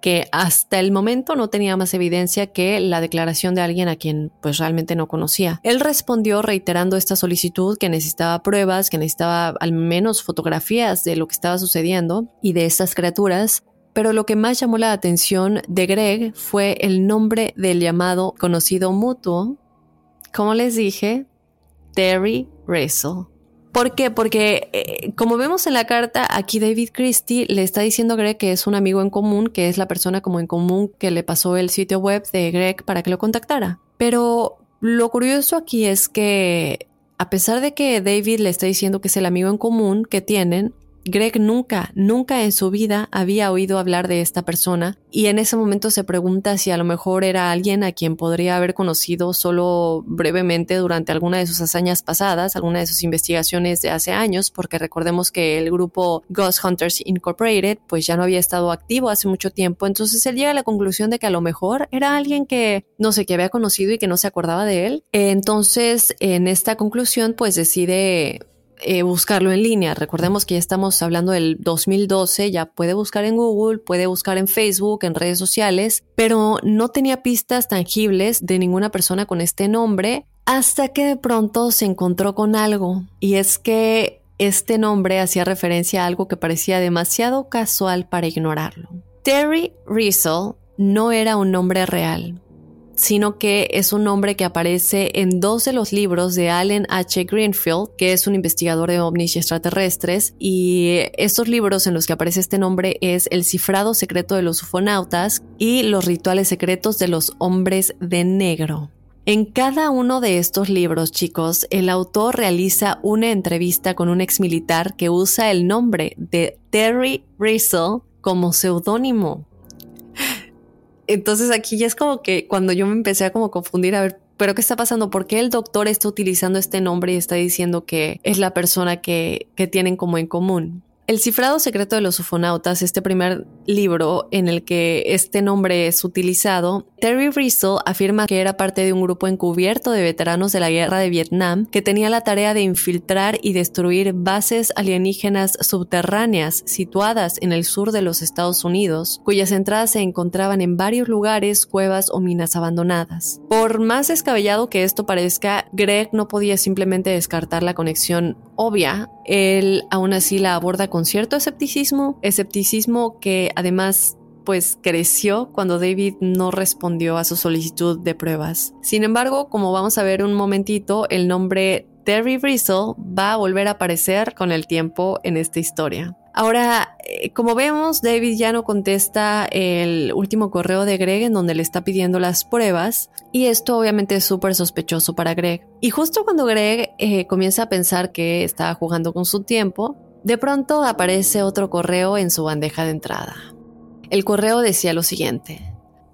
que hasta el momento no tenía más evidencia que la declaración de alguien a quien pues realmente no conocía. Él respondió reiterando esta solicitud que necesitaba pruebas, que necesitaba al menos fotografías de lo que estaba sucediendo y de estas criaturas, pero lo que más llamó la atención de Greg fue el nombre del llamado conocido mutuo. Como les dije, Terry Russell. ¿Por qué? Porque eh, como vemos en la carta, aquí David Christie le está diciendo a Greg que es un amigo en común, que es la persona como en común que le pasó el sitio web de Greg para que lo contactara. Pero lo curioso aquí es que a pesar de que David le está diciendo que es el amigo en común que tienen, Greg nunca, nunca en su vida había oído hablar de esta persona y en ese momento se pregunta si a lo mejor era alguien a quien podría haber conocido solo brevemente durante alguna de sus hazañas pasadas, alguna de sus investigaciones de hace años, porque recordemos que el grupo Ghost Hunters Incorporated pues ya no había estado activo hace mucho tiempo, entonces él llega a la conclusión de que a lo mejor era alguien que no sé, que había conocido y que no se acordaba de él. Entonces, en esta conclusión pues decide eh, buscarlo en línea. Recordemos que ya estamos hablando del 2012, ya puede buscar en Google, puede buscar en Facebook, en redes sociales, pero no tenía pistas tangibles de ninguna persona con este nombre hasta que de pronto se encontró con algo y es que este nombre hacía referencia a algo que parecía demasiado casual para ignorarlo. Terry Rizzo no era un nombre real sino que es un nombre que aparece en dos de los libros de Allen H. Greenfield, que es un investigador de ovnis y extraterrestres, y estos libros en los que aparece este nombre es El cifrado secreto de los ufonautas y Los rituales secretos de los hombres de negro. En cada uno de estos libros, chicos, el autor realiza una entrevista con un ex militar que usa el nombre de Terry Rizzo como seudónimo. Entonces aquí ya es como que cuando yo me empecé a como confundir, a ver, pero ¿qué está pasando? ¿Por qué el doctor está utilizando este nombre y está diciendo que es la persona que, que tienen como en común? El cifrado secreto de los ufonautas, este primer libro en el que este nombre es utilizado, Terry Rizzo afirma que era parte de un grupo encubierto de veteranos de la guerra de Vietnam que tenía la tarea de infiltrar y destruir bases alienígenas subterráneas situadas en el sur de los Estados Unidos, cuyas entradas se encontraban en varios lugares, cuevas o minas abandonadas. Por más descabellado que esto parezca, Greg no podía simplemente descartar la conexión obvia él aún así la aborda con cierto escepticismo, escepticismo que además pues creció cuando David no respondió a su solicitud de pruebas. Sin embargo, como vamos a ver un momentito, el nombre Terry Bristle va a volver a aparecer con el tiempo en esta historia. Ahora, eh, como vemos, David ya no contesta el último correo de Greg en donde le está pidiendo las pruebas y esto obviamente es súper sospechoso para Greg. Y justo cuando Greg eh, comienza a pensar que está jugando con su tiempo, de pronto aparece otro correo en su bandeja de entrada. El correo decía lo siguiente.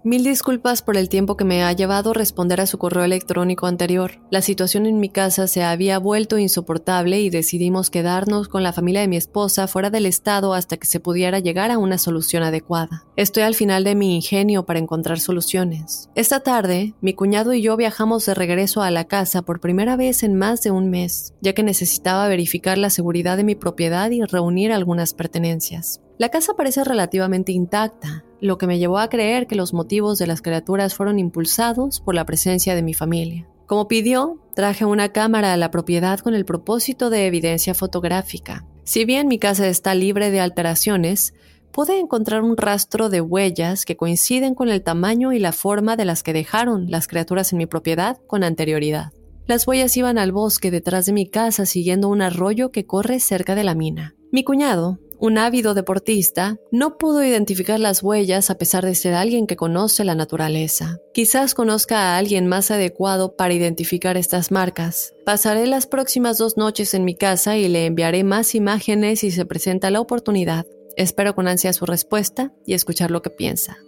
Mil disculpas por el tiempo que me ha llevado responder a su correo electrónico anterior. La situación en mi casa se había vuelto insoportable y decidimos quedarnos con la familia de mi esposa fuera del estado hasta que se pudiera llegar a una solución adecuada. Estoy al final de mi ingenio para encontrar soluciones. Esta tarde, mi cuñado y yo viajamos de regreso a la casa por primera vez en más de un mes, ya que necesitaba verificar la seguridad de mi propiedad y reunir algunas pertenencias. La casa parece relativamente intacta, lo que me llevó a creer que los motivos de las criaturas fueron impulsados por la presencia de mi familia. Como pidió, traje una cámara a la propiedad con el propósito de evidencia fotográfica. Si bien mi casa está libre de alteraciones, pude encontrar un rastro de huellas que coinciden con el tamaño y la forma de las que dejaron las criaturas en mi propiedad con anterioridad. Las huellas iban al bosque detrás de mi casa siguiendo un arroyo que corre cerca de la mina. Mi cuñado, un ávido deportista, no pudo identificar las huellas a pesar de ser alguien que conoce la naturaleza. Quizás conozca a alguien más adecuado para identificar estas marcas. Pasaré las próximas dos noches en mi casa y le enviaré más imágenes si se presenta la oportunidad. Espero con ansia su respuesta y escuchar lo que piensa.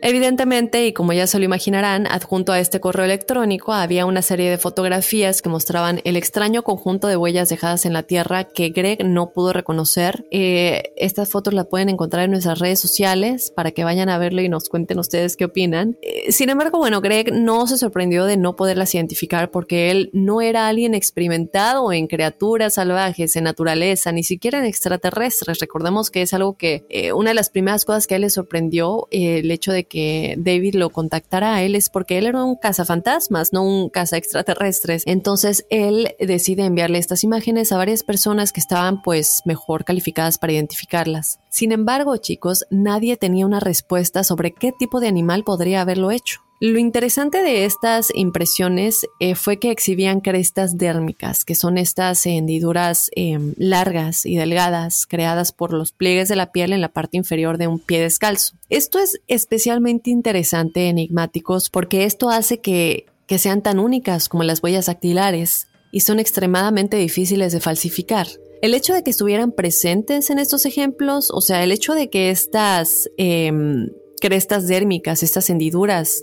Evidentemente, y como ya se lo imaginarán, adjunto a este correo electrónico había una serie de fotografías que mostraban el extraño conjunto de huellas dejadas en la Tierra que Greg no pudo reconocer. Eh, estas fotos las pueden encontrar en nuestras redes sociales para que vayan a verlo y nos cuenten ustedes qué opinan. Eh, sin embargo, bueno, Greg no se sorprendió de no poderlas identificar porque él no era alguien experimentado en criaturas salvajes, en naturaleza, ni siquiera en extraterrestres. Recordemos que es algo que eh, una de las primeras cosas que a él le sorprendió, el hecho de que David lo contactara a él es porque él era un cazafantasmas, no un caza extraterrestres. Entonces él decide enviarle estas imágenes a varias personas que estaban pues mejor calificadas para identificarlas. Sin embargo, chicos, nadie tenía una respuesta sobre qué tipo de animal podría haberlo hecho. Lo interesante de estas impresiones eh, fue que exhibían crestas dérmicas, que son estas hendiduras em, largas y delgadas creadas por los pliegues de la piel en la parte inferior de un pie descalzo. Esto es especialmente interesante enigmáticos porque esto hace que, que sean tan únicas como las huellas dactilares y son extremadamente difíciles de falsificar. El hecho de que estuvieran presentes en estos ejemplos, o sea, el hecho de que estas em, crestas dérmicas, estas hendiduras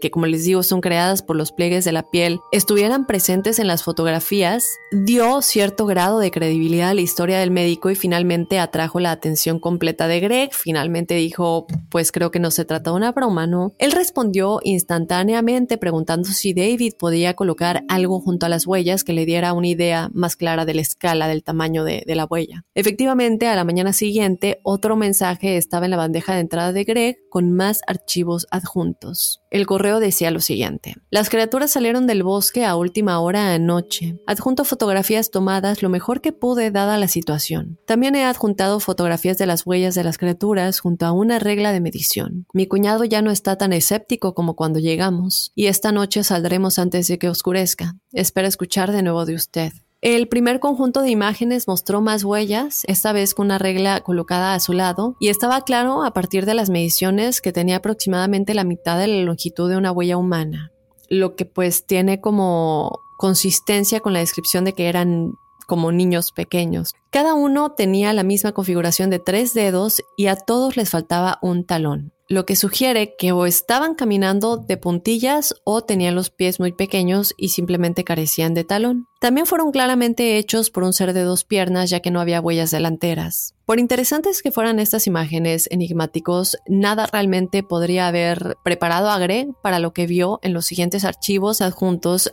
que como les digo son creadas por los pliegues de la piel, estuvieran presentes en las fotografías, dio cierto grado de credibilidad a la historia del médico y finalmente atrajo la atención completa de Greg. Finalmente dijo, pues creo que no se trata de una broma, ¿no? Él respondió instantáneamente preguntando si David podía colocar algo junto a las huellas que le diera una idea más clara de la escala del tamaño de, de la huella. Efectivamente, a la mañana siguiente, otro mensaje estaba en la bandeja de entrada de Greg con más archivos adjuntos. El correo decía lo siguiente. Las criaturas salieron del bosque a última hora anoche. Adjunto fotografías tomadas lo mejor que pude dada la situación. También he adjuntado fotografías de las huellas de las criaturas junto a una regla de medición. Mi cuñado ya no está tan escéptico como cuando llegamos, y esta noche saldremos antes de que oscurezca. Espero escuchar de nuevo de usted. El primer conjunto de imágenes mostró más huellas, esta vez con una regla colocada a su lado, y estaba claro a partir de las mediciones que tenía aproximadamente la mitad de la longitud de una huella humana, lo que pues tiene como consistencia con la descripción de que eran como niños pequeños. Cada uno tenía la misma configuración de tres dedos y a todos les faltaba un talón lo que sugiere que o estaban caminando de puntillas o tenían los pies muy pequeños y simplemente carecían de talón. También fueron claramente hechos por un ser de dos piernas ya que no había huellas delanteras. Por interesantes que fueran estas imágenes enigmáticos, nada realmente podría haber preparado a Greg para lo que vio en los siguientes archivos adjuntos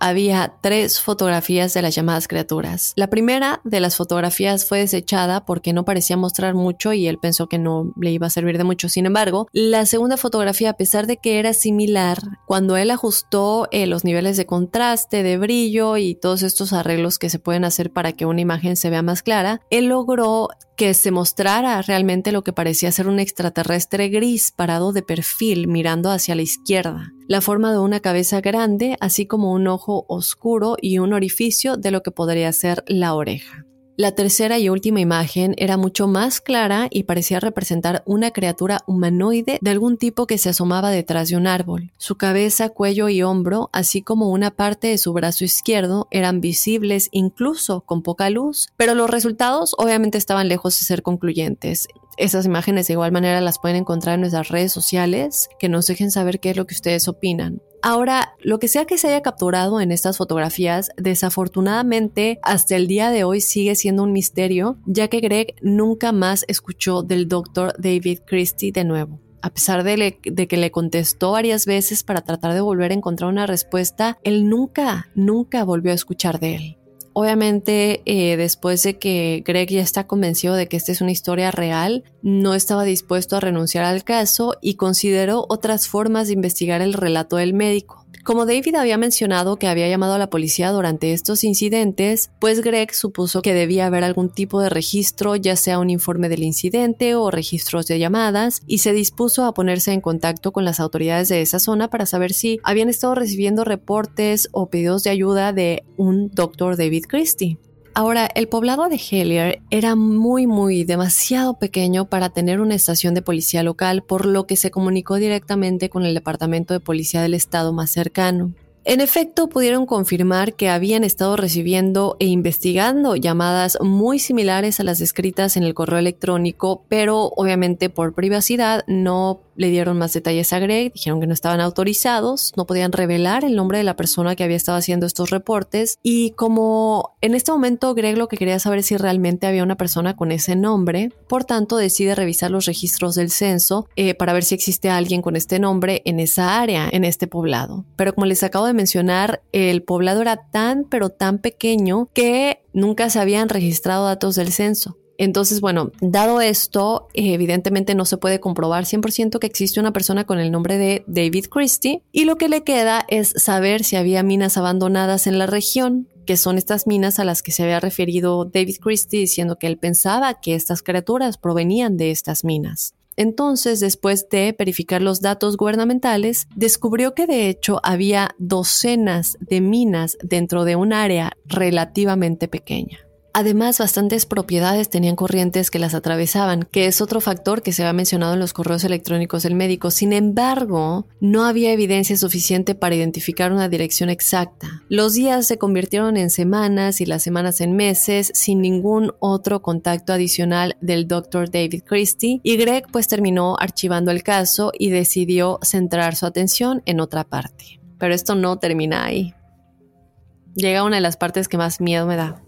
había tres fotografías de las llamadas criaturas. La primera de las fotografías fue desechada porque no parecía mostrar mucho y él pensó que no le iba a servir de mucho. Sin embargo, la segunda fotografía, a pesar de que era similar, cuando él ajustó eh, los niveles de contraste, de brillo y todos estos arreglos que se pueden hacer para que una imagen se vea más clara, él logró que se mostrara realmente lo que parecía ser un extraterrestre gris parado de perfil mirando hacia la izquierda, la forma de una cabeza grande, así como un ojo oscuro y un orificio de lo que podría ser la oreja. La tercera y última imagen era mucho más clara y parecía representar una criatura humanoide de algún tipo que se asomaba detrás de un árbol. Su cabeza, cuello y hombro, así como una parte de su brazo izquierdo, eran visibles incluso con poca luz, pero los resultados obviamente estaban lejos de ser concluyentes. Esas imágenes de igual manera las pueden encontrar en nuestras redes sociales, que nos dejen saber qué es lo que ustedes opinan. Ahora, lo que sea que se haya capturado en estas fotografías, desafortunadamente hasta el día de hoy sigue siendo un misterio, ya que Greg nunca más escuchó del doctor David Christie de nuevo. A pesar de, de, que le contestó varias veces para tratar de volver a encontrar una respuesta, él nunca, nunca volvió a escuchar de él. Obviamente, eh, después de que Greg ya está convencido de que esta es una historia real, no estaba dispuesto a renunciar al caso y consideró otras formas de investigar el relato del médico. Como David había mencionado que había llamado a la policía durante estos incidentes, pues Greg supuso que debía haber algún tipo de registro, ya sea un informe del incidente o registros de llamadas, y se dispuso a ponerse en contacto con las autoridades de esa zona para saber si habían estado recibiendo reportes o pedidos de ayuda de un doctor David Christie. Ahora, el poblado de Hellier era muy, muy demasiado pequeño para tener una estación de policía local, por lo que se comunicó directamente con el departamento de policía del estado más cercano. En efecto, pudieron confirmar que habían estado recibiendo e investigando llamadas muy similares a las descritas en el correo electrónico, pero obviamente por privacidad no le dieron más detalles a Greg, dijeron que no estaban autorizados, no podían revelar el nombre de la persona que había estado haciendo estos reportes y como en este momento Greg lo que quería saber es si realmente había una persona con ese nombre, por tanto decide revisar los registros del censo eh, para ver si existe alguien con este nombre en esa área, en este poblado. Pero como les acabo de mencionar, el poblado era tan pero tan pequeño que nunca se habían registrado datos del censo. Entonces, bueno, dado esto, evidentemente no se puede comprobar 100% que existe una persona con el nombre de David Christie y lo que le queda es saber si había minas abandonadas en la región, que son estas minas a las que se había referido David Christie diciendo que él pensaba que estas criaturas provenían de estas minas. Entonces, después de verificar los datos gubernamentales, descubrió que de hecho había docenas de minas dentro de un área relativamente pequeña. Además, bastantes propiedades tenían corrientes que las atravesaban, que es otro factor que se había mencionado en los correos electrónicos del médico. Sin embargo, no había evidencia suficiente para identificar una dirección exacta. Los días se convirtieron en semanas y las semanas en meses sin ningún otro contacto adicional del Dr. David Christie y Greg pues terminó archivando el caso y decidió centrar su atención en otra parte. Pero esto no termina ahí. Llega una de las partes que más miedo me da.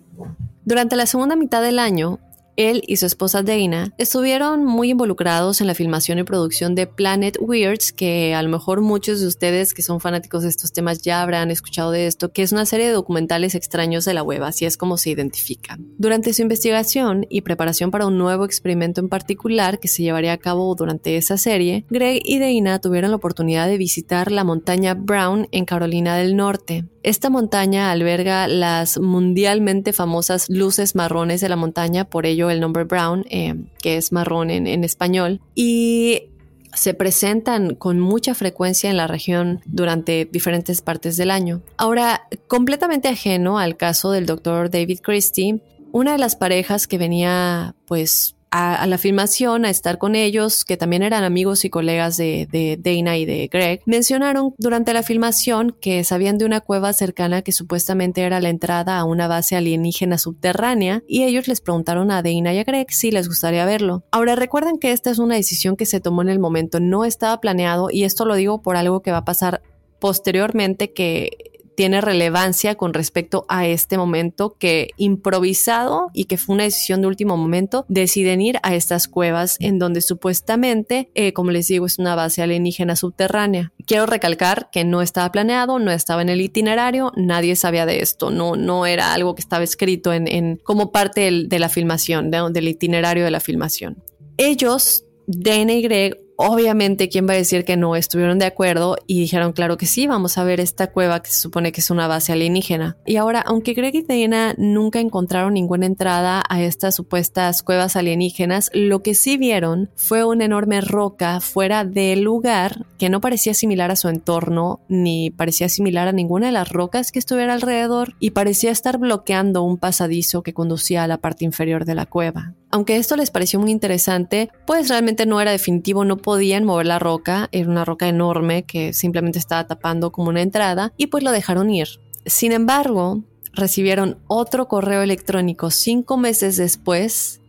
Durante la segunda mitad del año, él y su esposa Dana estuvieron muy involucrados en la filmación y producción de Planet Weirds, que a lo mejor muchos de ustedes que son fanáticos de estos temas ya habrán escuchado de esto, que es una serie de documentales extraños de la web, así es como se identifica. Durante su investigación y preparación para un nuevo experimento en particular que se llevaría a cabo durante esa serie, Greg y Dana tuvieron la oportunidad de visitar la montaña Brown en Carolina del Norte. Esta montaña alberga las mundialmente famosas luces marrones de la montaña, por ello el nombre Brown, eh, que es marrón en, en español, y se presentan con mucha frecuencia en la región durante diferentes partes del año. Ahora, completamente ajeno al caso del doctor David Christie, una de las parejas que venía pues a, la filmación, a estar con ellos, que también eran amigos y colegas de, de Dana y de Greg, mencionaron durante la filmación que sabían de una cueva cercana que supuestamente era la entrada a una base alienígena subterránea y ellos les preguntaron a Dana y a Greg si les gustaría verlo. Ahora recuerden que esta es una decisión que se tomó en el momento, no estaba planeado y esto lo digo por algo que va a pasar posteriormente que tiene relevancia con respecto a este momento que improvisado y que fue una decisión de último momento, deciden ir a estas cuevas en donde supuestamente, eh, como les digo, es una base alienígena subterránea. Quiero recalcar que no estaba planeado, no estaba en el itinerario, nadie sabía de esto, no, no era algo que estaba escrito en, como parte de la filmación, del itinerario de la filmación. Ellos, Dana y Greg, Obviamente, ¿quién va a decir que no estuvieron de acuerdo y dijeron, claro que sí, vamos a ver esta cueva que se supone que es una base alienígena? Y ahora, aunque Greg y Dana nunca encontraron ninguna entrada a estas supuestas cuevas alienígenas, lo que sí vieron fue una enorme roca fuera del lugar que no parecía similar a su entorno ni parecía similar a ninguna de las rocas que estuviera alrededor y parecía estar bloqueando un pasadizo que conducía a la parte inferior de la cueva. Aunque esto les pareció muy interesante, pues realmente no era definitivo, no podían mover la roca, era una roca enorme que simplemente estaba tapando como una entrada y pues lo dejaron ir. Sin embargo, recibieron otro correo electrónico cinco meses después,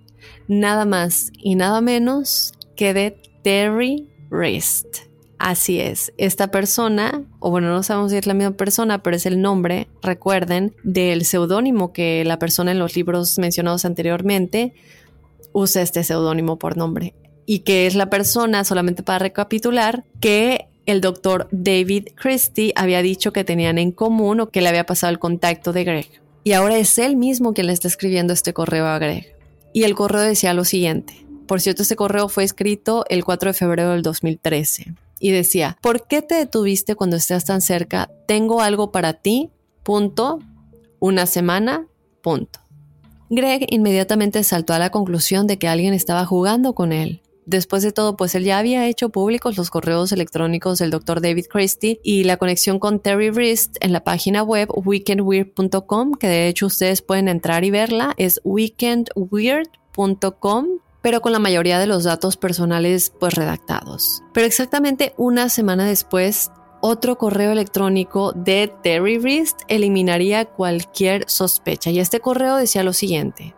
nada más y nada menos que de Terry Rist. Así es, esta persona, o bueno, no sabemos si es la misma persona, pero es el nombre, recuerden, del seudónimo que la persona en los libros mencionados anteriormente usa este seudónimo por nombre y que es la persona, solamente para recapitular, que el doctor David Christie había dicho que tenían en común o que le había pasado el contacto de Greg. Y ahora es él mismo quien le está escribiendo este correo a Greg. Y el correo decía lo siguiente. Por cierto, este correo fue escrito el 4 de febrero del 2013. y decía, ¿por qué te detuviste cuando estás tan cerca? Tengo algo para ti, punto, una semana, punto. Greg inmediatamente saltó a la conclusión de que alguien estaba jugando con él. Después de todo, pues él ya había hecho públicos los correos electrónicos del Dr. David Christie y la conexión con Terry Wrist en la página web weekendweird.com, que de hecho ustedes pueden entrar y verla, es weekendweird.com pero con la mayoría de los datos personales pues redactados. Pero exactamente una semana después, otro correo electrónico de Terry Wrist eliminaría cualquier sospecha y este correo decía lo siguiente.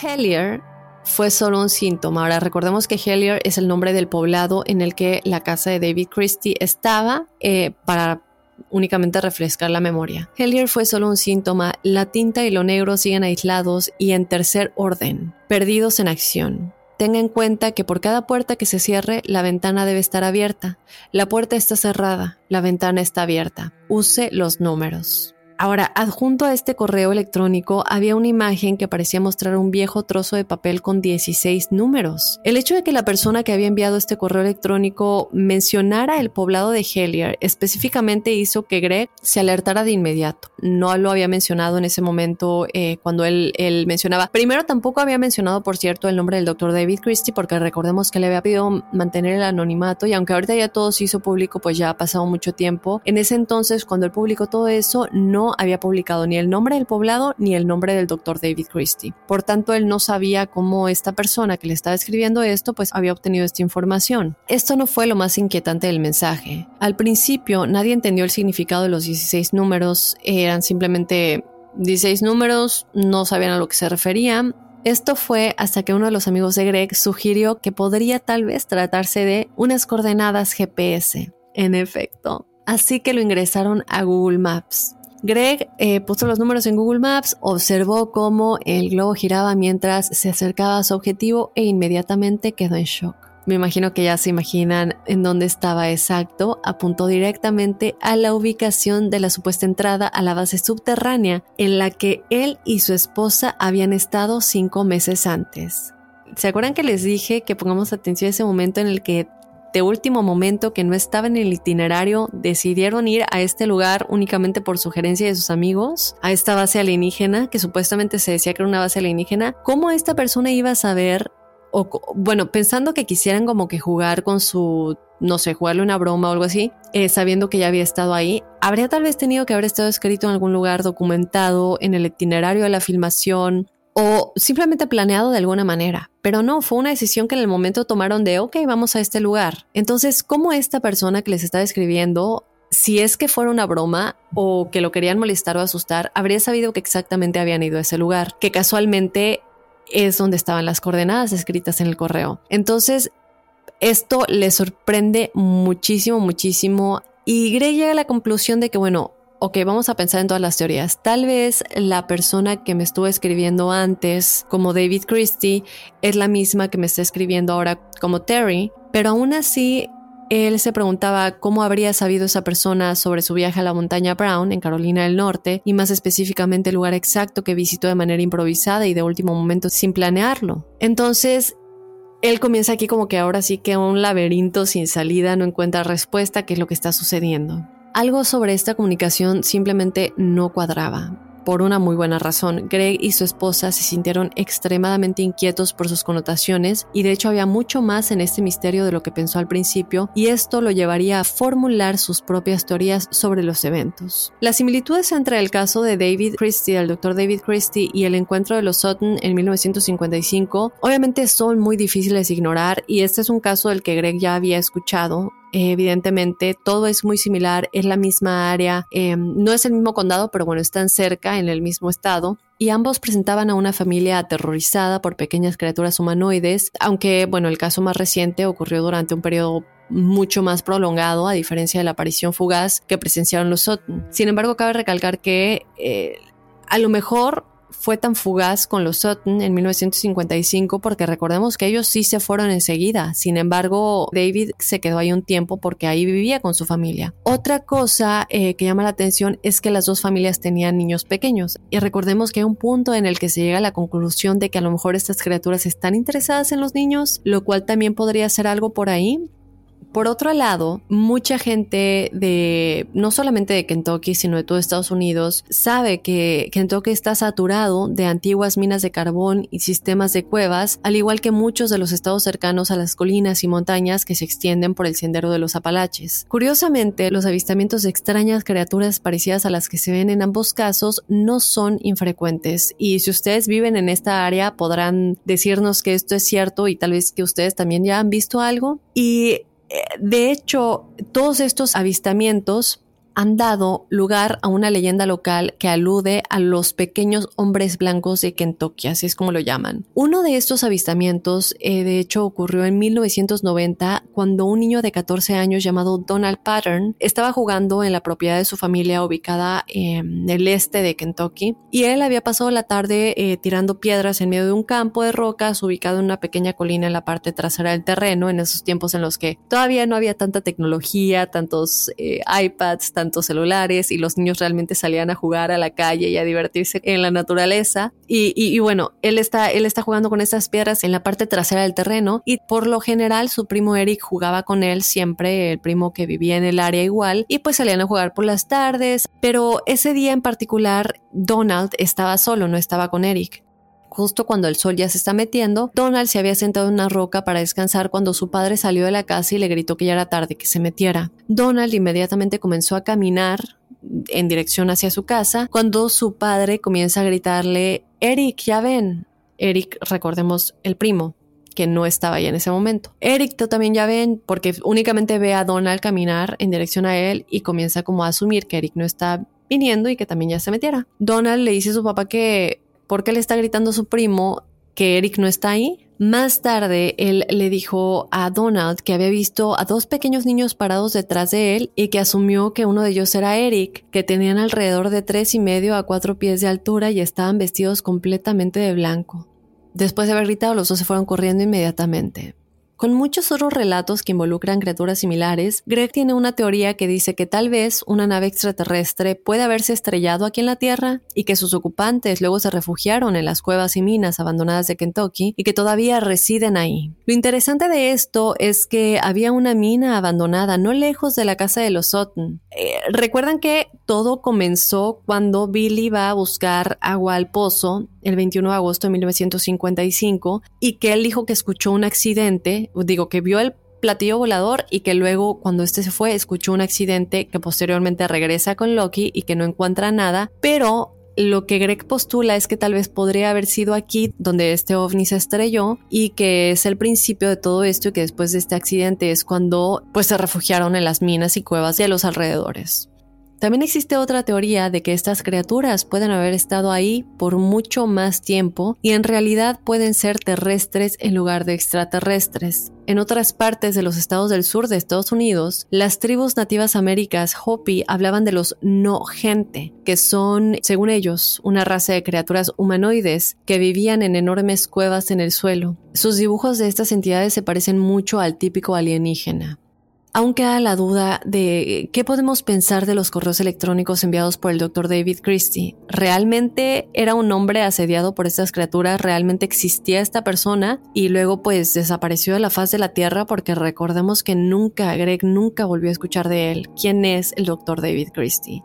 Hellier fue solo un síntoma. Ahora recordemos que Hellier es el nombre del poblado en el que la casa de David Christie estaba eh, para únicamente refrescar la memoria. Hellier fue solo un síntoma, la tinta y lo negro siguen aislados y en tercer orden, perdidos en acción. Tenga en cuenta que por cada puerta que se cierre, la ventana debe estar abierta. La puerta está cerrada, la ventana está abierta. Use los números. Ahora, adjunto a este correo electrónico había una imagen que parecía mostrar un viejo trozo de papel con 16 números. El hecho de que la persona que había enviado este correo electrónico mencionara el poblado de Hellier específicamente hizo que Greg se alertara de inmediato. No lo había mencionado en ese momento eh, cuando él, él, mencionaba. Primero tampoco había mencionado, por cierto, el nombre del doctor David Christie porque recordemos que le había pedido mantener el anonimato y aunque ahorita ya todo se hizo público, pues ya ha pasado mucho tiempo. En ese entonces, cuando él publicó todo eso, no había publicado ni el nombre del poblado ni el nombre del doctor David Christie. Por tanto, él no sabía cómo esta persona que le estaba escribiendo esto, pues había obtenido esta información. Esto no fue lo más inquietante del mensaje. Al principio, nadie entendió el significado de los 16 números, eran simplemente 16 números, no sabían a lo que se referían. Esto fue hasta que uno de los amigos de Greg sugirió que podría tal vez tratarse de unas coordenadas GPS. En efecto, así que lo ingresaron a Google Maps. Greg eh, puso los números en Google Maps, observó cómo el globo giraba mientras se acercaba a su objetivo e inmediatamente quedó en shock. Me imagino que ya se imaginan en dónde estaba exacto. Apuntó directamente a la ubicación de la supuesta entrada a la base subterránea en la que él y su esposa habían estado cinco meses antes. ¿Se acuerdan que les dije que pongamos atención a ese momento en el que de último momento que no estaba en el itinerario decidieron ir a este lugar únicamente por sugerencia de sus amigos, a esta base alienígena, que supuestamente se decía que era una base alienígena, ¿cómo esta persona iba a saber, o bueno, pensando que quisieran como que jugar con su, no sé, jugarle una broma o algo así, eh, sabiendo que ya había estado ahí, habría tal vez tenido que haber estado escrito en algún lugar documentado, en el itinerario de la filmación, o simplemente planeado de alguna manera. Pero no, fue una decisión que en el momento tomaron de, ok, vamos a este lugar. Entonces, ¿cómo esta persona que les está escribiendo, si es que fuera una broma o que lo querían molestar o asustar, habría sabido que exactamente habían ido a ese lugar, que casualmente es donde estaban las coordenadas escritas en el correo. Entonces, esto le sorprende muchísimo, muchísimo. Y Grey llega a la conclusión de que, bueno, ok, vamos a pensar en todas las teorías. Tal vez la persona que me estuvo escribiendo antes como David Christie es la misma que me está escribiendo ahora como Terry, pero aún así él se preguntaba cómo habría sabido esa persona sobre su viaje a la montaña Brown en Carolina del Norte y más específicamente el lugar exacto que visitó de manera improvisada y de último momento sin planearlo. Entonces, él comienza aquí como que ahora sí que un laberinto sin salida, no encuentra respuesta, qué es lo que está sucediendo. Algo sobre esta comunicación simplemente no cuadraba. Por una muy buena razón, Greg y su esposa se sintieron extremadamente inquietos por sus connotaciones y de hecho había mucho más en este misterio de lo que pensó al principio y esto lo llevaría a formular sus propias teorías sobre los eventos. Las similitudes entre el caso de David Christie, el doctor David Christie, y el encuentro de los Sutton en 1955 obviamente son muy difíciles de ignorar y este es un caso del que Greg ya había escuchado evidentemente todo es muy similar, es la misma área, eh, no es el mismo condado, pero bueno, están cerca, en el mismo estado. Y ambos presentaban a una familia aterrorizada por pequeñas criaturas humanoides, aunque bueno, el caso más reciente ocurrió durante un periodo mucho más prolongado, a diferencia de la aparición fugaz que presenciaron los Sutton. Sin embargo, cabe recalcar que eh, a lo mejor fue tan fugaz con los Sutton en 1955 porque recordemos que ellos sí se fueron enseguida. Sin embargo, David se quedó ahí un tiempo porque ahí vivía con su familia. Otra cosa eh, que llama la atención es que las dos familias tenían niños pequeños. Y recordemos que hay un punto en el que se llega a la conclusión de que a lo mejor estas criaturas están interesadas en los niños, lo cual también podría ser algo por ahí Por otro lado, mucha gente de, no solamente de Kentucky, sino de todo Estados Unidos, sabe que Kentucky está saturado de antiguas minas de carbón y sistemas de cuevas, al igual que muchos de los estados cercanos a las colinas y montañas que se extienden por el sendero de los Apalaches. Curiosamente, los avistamientos de extrañas criaturas parecidas a las que se ven en ambos casos no son infrecuentes, y si ustedes viven en esta área podrán decirnos que esto es cierto y tal vez que ustedes también ya han visto algo. Y de hecho, todos estos avistamientos han dado lugar a una leyenda local que alude a los pequeños hombres blancos de Kentucky, así es como lo llaman. Uno de estos avistamientos, eh, de hecho, ocurrió en 1990 cuando un niño de 14 años llamado Donald Pattern estaba jugando en la propiedad de su familia ubicada en el este de Kentucky y él había pasado la tarde eh, tirando piedras en medio de un campo de rocas ubicado en una pequeña colina en la parte trasera del terreno en esos tiempos en los que todavía no había tanta tecnología, tantos eh, iPads, tantos celulares y los niños realmente salían a jugar a la calle y a divertirse en la naturaleza. Y, bueno, él está, él está jugando con estas piedras en la parte trasera del terreno y por lo general su primo Eric jugaba con él siempre, el primo que vivía en el área igual, y pues salían a jugar por las tardes. Pero ese día en particular, Donald estaba solo, no estaba con Eric. Justo cuando el sol ya se está metiendo, Donald se había sentado en una roca para descansar cuando su padre salió de la casa y le gritó que ya era tarde, que se metiera. Donald inmediatamente comenzó a caminar en dirección hacia su casa cuando su padre comienza a gritarle, Eric, ya ven. Eric, recordemos, el primo, que no estaba ahí en ese momento. Eric, tú también ya ven, porque únicamente ve a Donald caminar en dirección a él y comienza como a asumir que Eric no está viniendo y que también ya se metiera. Donald le dice a su papá que ¿por qué le está gritando a su primo que Eric no está ahí? Más tarde, él le dijo a Donald que había visto a dos pequeños niños parados detrás de él y que asumió que uno de ellos era Eric, que tenían alrededor de tres y medio a cuatro pies de altura y estaban vestidos completamente de blanco. Después de haber gritado, los dos se fueron corriendo inmediatamente. Con muchos otros relatos que involucran criaturas similares, Greg tiene una teoría que dice que tal vez una nave extraterrestre puede haberse estrellado aquí en la Tierra y que sus ocupantes luego se refugiaron en las cuevas y minas abandonadas de Kentucky y que todavía residen ahí. Lo interesante de esto es que había una mina abandonada no lejos de la casa de los Sutton. Eh, recuerdan que todo comenzó cuando Billy va a buscar agua al pozo el 21 de agosto de 1955 y que él dijo que escuchó un accidente, digo que vio el platillo volador y que luego cuando este se fue escuchó un accidente que posteriormente regresa con Loki y que no encuentra nada, pero lo que Greg postula es que tal vez podría haber sido aquí donde este ovni se estrelló y que es el principio de todo esto y que después de este accidente es cuando pues se refugiaron en las minas y cuevas de los alrededores. También existe otra teoría de que estas criaturas pueden haber estado ahí por mucho más tiempo y en realidad pueden ser terrestres en lugar de extraterrestres. En otras partes de los estados del sur de Estados Unidos, las tribus nativas américas Hopi hablaban de los no gente, que son, según ellos, una raza de criaturas humanoides que vivían en enormes cuevas en el suelo. Sus dibujos de estas entidades se parecen mucho al típico alienígena. Aún queda la duda de qué podemos pensar de los correos electrónicos enviados por el Dr. David Christie. ¿Realmente era un hombre asediado por estas criaturas? ¿Realmente existía esta persona? Y luego pues desapareció de la faz de la Tierra porque recordemos que nunca, Greg nunca volvió a escuchar de él. ¿Quién es el Dr. David Christie?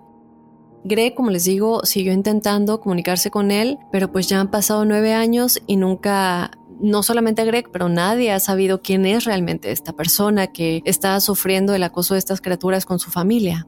Greg, como les digo, siguió intentando comunicarse con él, pero pues ya han pasado nueve años y nunca no solamente Greg, pero nadie ha sabido quién es realmente esta persona que está sufriendo el acoso de estas criaturas con su familia.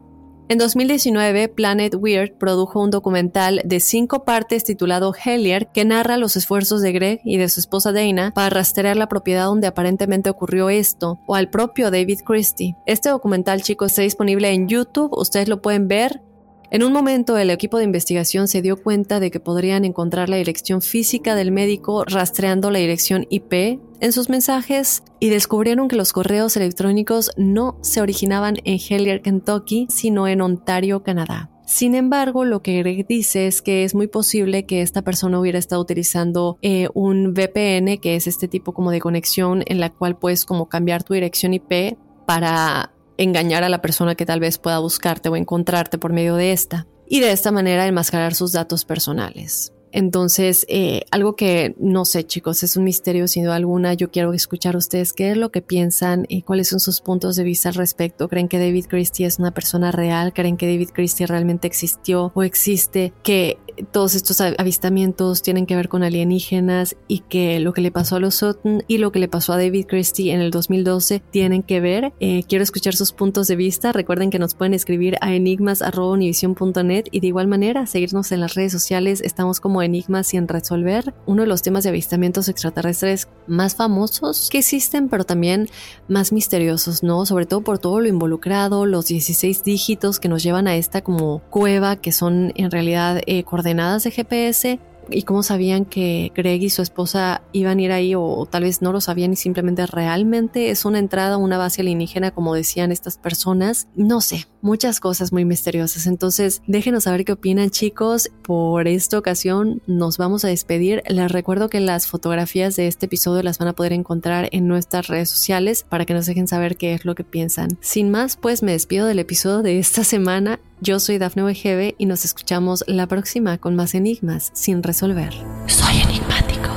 En 2019, Planet Weird produjo un documental de cinco partes titulado Hellier que narra los esfuerzos de Greg y de su esposa Dana para rastrear la propiedad donde aparentemente ocurrió esto, o al propio David Christie. Este documental, chicos, está disponible en YouTube, ustedes lo pueden ver en un momento el equipo de investigación se dio cuenta de que podrían encontrar la dirección física del médico rastreando la dirección IP en sus mensajes y descubrieron que los correos electrónicos no se originaban en Hellier, Kentucky, sino en Ontario, Canadá. Sin embargo, lo que Greg dice es que es muy posible que esta persona hubiera estado utilizando eh, un VPN, que es este tipo como de conexión en la cual puedes como cambiar tu dirección IP para engañar a la persona que tal vez pueda buscarte o encontrarte por medio de esta, y de esta manera enmascarar sus datos personales. Entonces, eh, algo que no sé, chicos, es un misterio sin duda alguna. Yo quiero escuchar a ustedes qué es lo que piensan y cuáles son sus puntos de vista al respecto. ¿Creen que David Christie es una persona real? ¿Creen que David Christie realmente existió o existe? ¿Que todos estos avistamientos tienen que ver con alienígenas y que lo que le pasó a los Sutton y lo que le pasó a David Christie en el 2012 tienen que ver. Eh, quiero escuchar sus puntos de vista. Recuerden que nos pueden escribir a enigmas.univision.net y de igual manera seguirnos en las redes sociales. Estamos como Enigmas sin resolver. Uno de los temas de avistamientos extraterrestres más famosos que existen, pero también más misteriosos, ¿no? Sobre todo por todo lo involucrado, los 16 dígitos que nos llevan a esta como cueva que son en realidad eh, coordenadas de GPS y cómo sabían que Greg y su esposa iban a ir ahí o, tal vez no lo sabían y simplemente realmente es una entrada una base alienígena como decían estas personas. No sé, muchas cosas muy misteriosas. Entonces déjenos saber qué opinan chicos. Por esta ocasión nos vamos a despedir. Les recuerdo que las fotografías de este episodio las van a poder encontrar en nuestras redes sociales para que nos dejen saber qué es lo que piensan. Sin más, pues me despido del episodio de esta semana. Yo soy Dafne Wegebe y nos escuchamos la próxima con más enigmas sin resolver. Soy enigmático.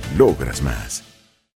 logras más.